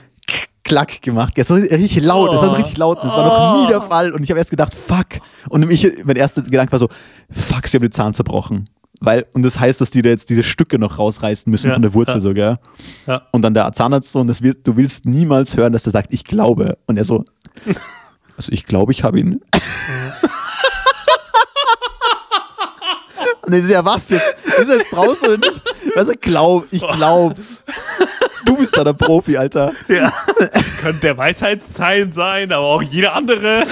klack gemacht. Das war richtig laut, das war so richtig laut. Das war noch nie der oh. Fall. Und ich habe erst gedacht, fuck. Und ich, mein erster Gedanke war so, fuck, sie haben den Zahn zerbrochen. Weil, und das heißt, dass die da jetzt diese Stücke noch rausreißen müssen ja, von der Wurzel ja. sogar. Ja. Und dann der Zahnarzt so, und das wird, du willst niemals hören, dass er sagt, ich glaube. Und er so, also ich glaube, ich habe ihn. und ich so, ja, was jetzt? Ist er jetzt draußen oder nicht? Er glaub, ich glaube. Du bist da der Profi, Alter. Ja.
Könnte der Weisheitszahn sein, aber auch jeder andere.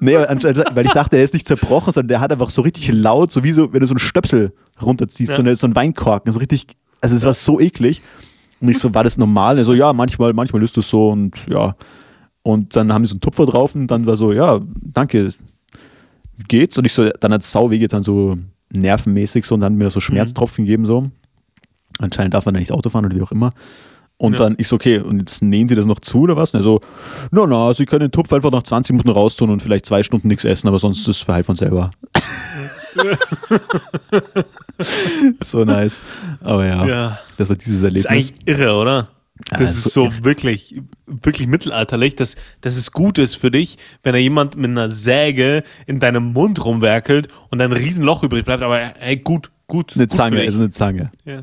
Nee, weil ich dachte, er ist nicht zerbrochen, sondern der hat einfach so richtig laut, so wie so, wenn du so einen Stöpsel runterziehst, ja. so, eine, so ein Weinkorken, so richtig, also es ja. war so eklig. Und ich so, war das normal? Er so, ja, manchmal, manchmal ist das so und ja. Und dann haben die so einen Tupfer drauf und dann war so, ja, danke, geht's? Und ich so, dann hat es sau wehgetan, so nervenmäßig so und dann mir so. Schmerztropfen mhm. gegeben so. Anscheinend darf man da nicht Auto fahren oder wie auch immer. Und ja. dann ich so, okay, und jetzt nähen Sie das noch zu oder was? Und er so, na, na, Sie können den Tupf einfach nach 20 Minuten raustun und vielleicht zwei Stunden nichts essen, aber sonst ist es verheilt von selber. so nice. Aber ja, ja, das war dieses Erlebnis. Das
ist eigentlich irre, oder? Das ja, ist so, so wirklich, wirklich mittelalterlich, dass, dass es gut ist für dich, wenn da jemand mit einer Säge in deinem Mund rumwerkelt und ein Riesenloch übrig bleibt, aber hey, gut, gut.
Eine gut Zange, also eine Zange.
Ja.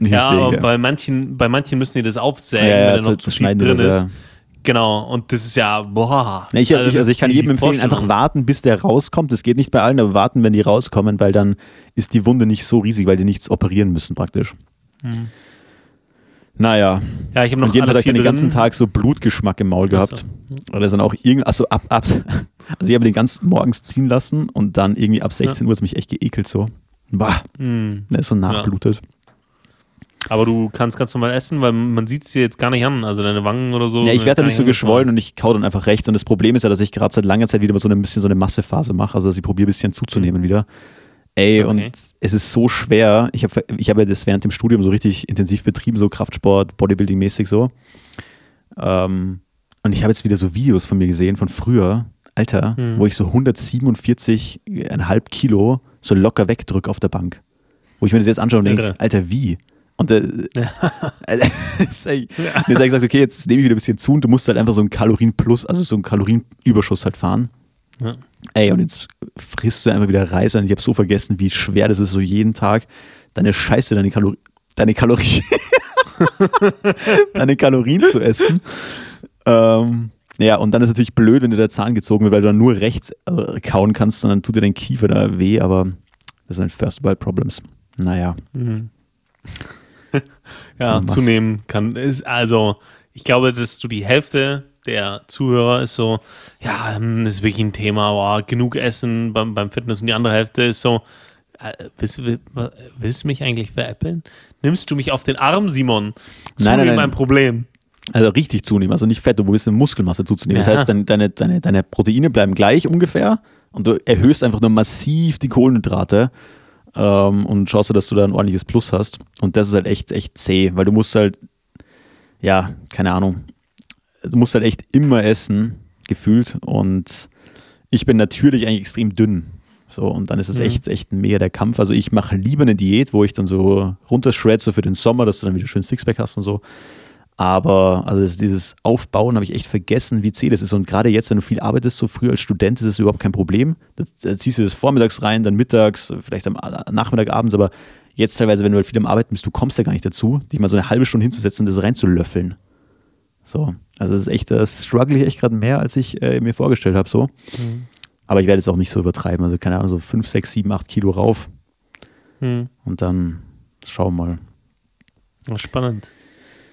Ja, aber bei manchen, bei manchen müssen die das aufsägen, ja, ja, wenn da noch zu viel drin ist. Ja. Genau, und das ist ja, boah.
Nee, ich, also, ich, also ich kann jedem empfehlen, einfach warten, bis der rauskommt. Das geht nicht bei allen, aber warten, wenn die rauskommen, weil dann ist die Wunde nicht so riesig, weil die nichts operieren müssen praktisch. Hm. Naja.
Ja, ich habe noch
Und jedenfalls habe ich den ganzen Tag so Blutgeschmack im Maul gehabt. So. Oder dann auch irgendwie, also ab, ab, also ich habe den ganzen morgens ziehen lassen und dann irgendwie ab 16 ja. Uhr ist mich echt geekelt so. Bah, hm. der ist so nachblutet. Ja.
Aber du kannst ganz normal essen, weil man sieht es dir jetzt gar nicht an, also deine Wangen oder so.
Ja, ich werde da nicht so geschwollen und ich kau dann einfach rechts. Und das Problem ist ja, dass ich gerade seit langer Zeit wieder so ein bisschen so eine Massephase mache, also dass ich probiere ein bisschen zuzunehmen wieder. Ey, okay. und es ist so schwer. Ich habe ich hab ja das während dem Studium so richtig intensiv betrieben, so Kraftsport, Bodybuilding-mäßig so. Ähm, und ich habe jetzt wieder so Videos von mir gesehen, von früher, Alter, hm. wo ich so 147,5 Kilo so locker wegdrücke auf der Bank. Wo ich mir das jetzt anschaue und denke, Alter, wie? Und äh, ja. äh, ich, ja. gesagt, okay, jetzt nehme ich wieder ein bisschen zu und du musst halt einfach so einen Kalorienplus, also so einen Kalorienüberschuss halt fahren. Ja. Ey, und jetzt frisst du einfach wieder Reis und ich habe so vergessen, wie schwer das ist, so jeden Tag deine Scheiße, deine Kalorien, deine Kalorien, deine Kalorien zu essen. Ähm, ja, und dann ist es natürlich blöd, wenn dir der Zahn gezogen wird, weil du dann nur rechts äh, kauen kannst und dann tut dir dein Kiefer da weh, aber das sind First World Problems. Naja. Mhm
ja, zunehmen kann. Ist also, ich glaube, dass du die Hälfte der Zuhörer ist so, ja, hm, das ist wirklich ein Thema, boah, genug Essen beim, beim Fitness und die andere Hälfte ist so, äh, willst, will, willst du mich eigentlich veräppeln? Nimmst du mich auf den Arm, Simon?
Zunehmen nein, nein,
nein. ein Problem.
Also richtig zunehmen, also nicht Fett, du willst eine Muskelmasse zuzunehmen. Ja. Das heißt, deine, deine, deine, deine Proteine bleiben gleich ungefähr und du erhöhst einfach nur massiv die Kohlenhydrate ähm, und schaust du, dass du da ein ordentliches Plus hast. Und das ist halt echt, echt zäh, weil du musst halt, ja, keine Ahnung, du musst halt echt immer essen, gefühlt. Und ich bin natürlich eigentlich extrem dünn. So, und dann ist es mhm. echt, echt mega der Kampf. Also ich mache lieber eine Diät, wo ich dann so runtershred, so für den Sommer, dass du dann wieder schön Sixpack hast und so. Aber also dieses Aufbauen habe ich echt vergessen, wie zäh das ist. Und gerade jetzt, wenn du viel arbeitest, so früh als Student, ist es überhaupt kein Problem. Da, ziehst du das vormittags rein, dann mittags, vielleicht am Nachmittag, abends, aber jetzt teilweise, wenn du halt viel am Arbeiten bist, du kommst ja gar nicht dazu, dich mal so eine halbe Stunde hinzusetzen und das reinzulöffeln. So, also das ist echt, das struggle ich echt gerade mehr, als ich äh, mir vorgestellt habe, so. Mhm. Aber ich werde es auch nicht so übertreiben. Also keine Ahnung, so 5, 6, 7, 8 Kilo rauf. Mhm. Und dann schauen wir
mal. Spannend.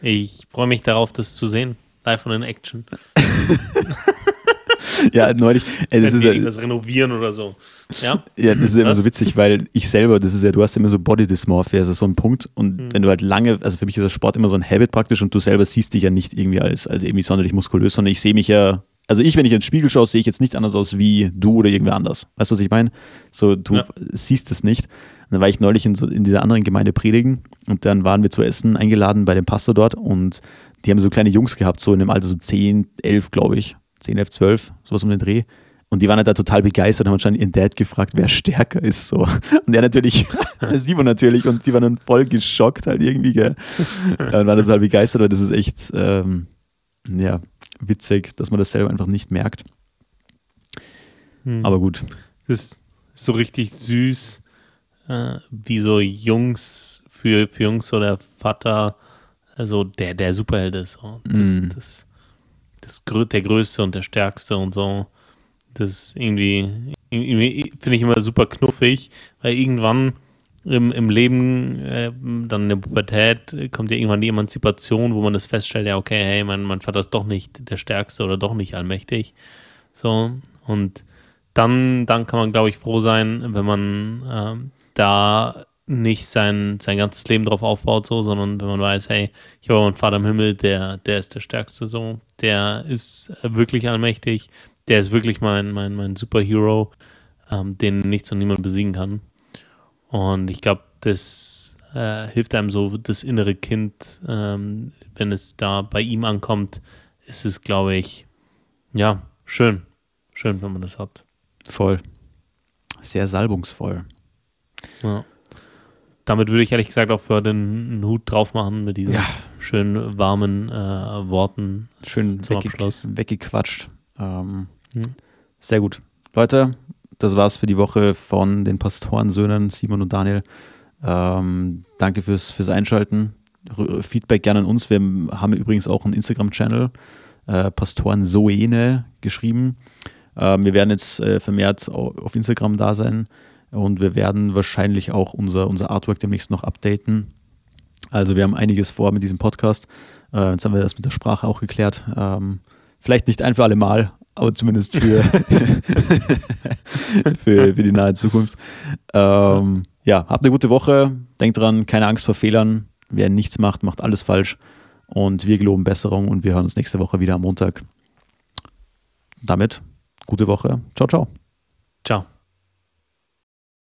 Ich freue mich darauf, das zu sehen. Live und in Action.
ja, neulich.
Äh, das ist ja, irgendwas renovieren oder so. Ja,
ja das ist ja immer so witzig, weil ich selber, das ist ja, du hast immer so Body Dysmorphia, das ist so ein Punkt. Und mhm. wenn du halt lange, also für mich ist das Sport immer so ein Habit praktisch und du selber siehst dich ja nicht irgendwie als, als irgendwie sonderlich muskulös, sondern ich sehe mich ja also ich, wenn ich ins Spiegel schaue, sehe ich jetzt nicht anders aus wie du oder irgendwer anders. Weißt du, was ich meine? So, du ja. siehst es nicht. Dann war ich neulich in, so, in dieser anderen Gemeinde predigen und dann waren wir zu essen eingeladen bei dem Pastor dort und die haben so kleine Jungs gehabt, so in dem Alter so 10, 11, glaube ich. 10, 11, 12, sowas um den Dreh. Und die waren halt da total begeistert, haben wahrscheinlich ihren Dad gefragt, wer stärker ist. So. Und er natürlich, Simon natürlich, und die waren dann voll geschockt halt irgendwie. Gell. Und waren total begeistert, weil das ist echt ähm, ja, witzig, dass man das selber einfach nicht merkt. Hm. Aber gut.
Das ist so richtig süß, äh, wie so Jungs für, für Jungs oder Vater, also der, der Superheld ist. So. Das, mm. das, das, das, der Größte und der Stärkste und so. Das ist irgendwie, irgendwie finde ich immer super knuffig, weil irgendwann im, im Leben, äh, dann in der Pubertät, kommt ja irgendwann die Emanzipation, wo man das feststellt, ja, okay, hey, mein, mein Vater ist doch nicht der Stärkste oder doch nicht allmächtig. So, und dann, dann kann man, glaube ich, froh sein, wenn man äh, da nicht sein, sein ganzes Leben drauf aufbaut, so, sondern wenn man weiß, hey, ich habe einen Vater im Himmel, der, der ist der Stärkste, so, der ist wirklich allmächtig, der ist wirklich mein, mein, mein Superhero, ähm, den nichts und niemand besiegen kann. Und ich glaube, das äh, hilft einem so, das innere Kind, ähm, wenn es da bei ihm ankommt, ist es, glaube ich, ja, schön. Schön, wenn man das hat.
Voll. Sehr salbungsvoll.
Ja. Damit würde ich ehrlich gesagt auch für den Hut drauf machen mit diesen ja. schönen warmen äh, Worten.
Schön zum wegge Abschluss. weggequatscht. Ähm, hm. Sehr gut. Leute, das war's für die Woche von den Pastorensöhnen Simon und Daniel. Ähm, danke fürs, fürs Einschalten. Feedback gerne an uns. Wir haben übrigens auch einen Instagram-Channel, äh, Pastorensoene geschrieben. Ähm, wir werden jetzt äh, vermehrt auf Instagram da sein und wir werden wahrscheinlich auch unser, unser Artwork demnächst noch updaten. Also wir haben einiges vor mit diesem Podcast. Äh, jetzt haben wir das mit der Sprache auch geklärt. Ähm, vielleicht nicht ein für alle Mal, aber zumindest für, für, für, die nahe Zukunft. Ähm, ja, habt eine gute Woche. Denkt dran, keine Angst vor Fehlern. Wer nichts macht, macht alles falsch. Und wir geloben Besserung und wir hören uns nächste Woche wieder am Montag. Damit, gute Woche. Ciao, ciao.
Ciao.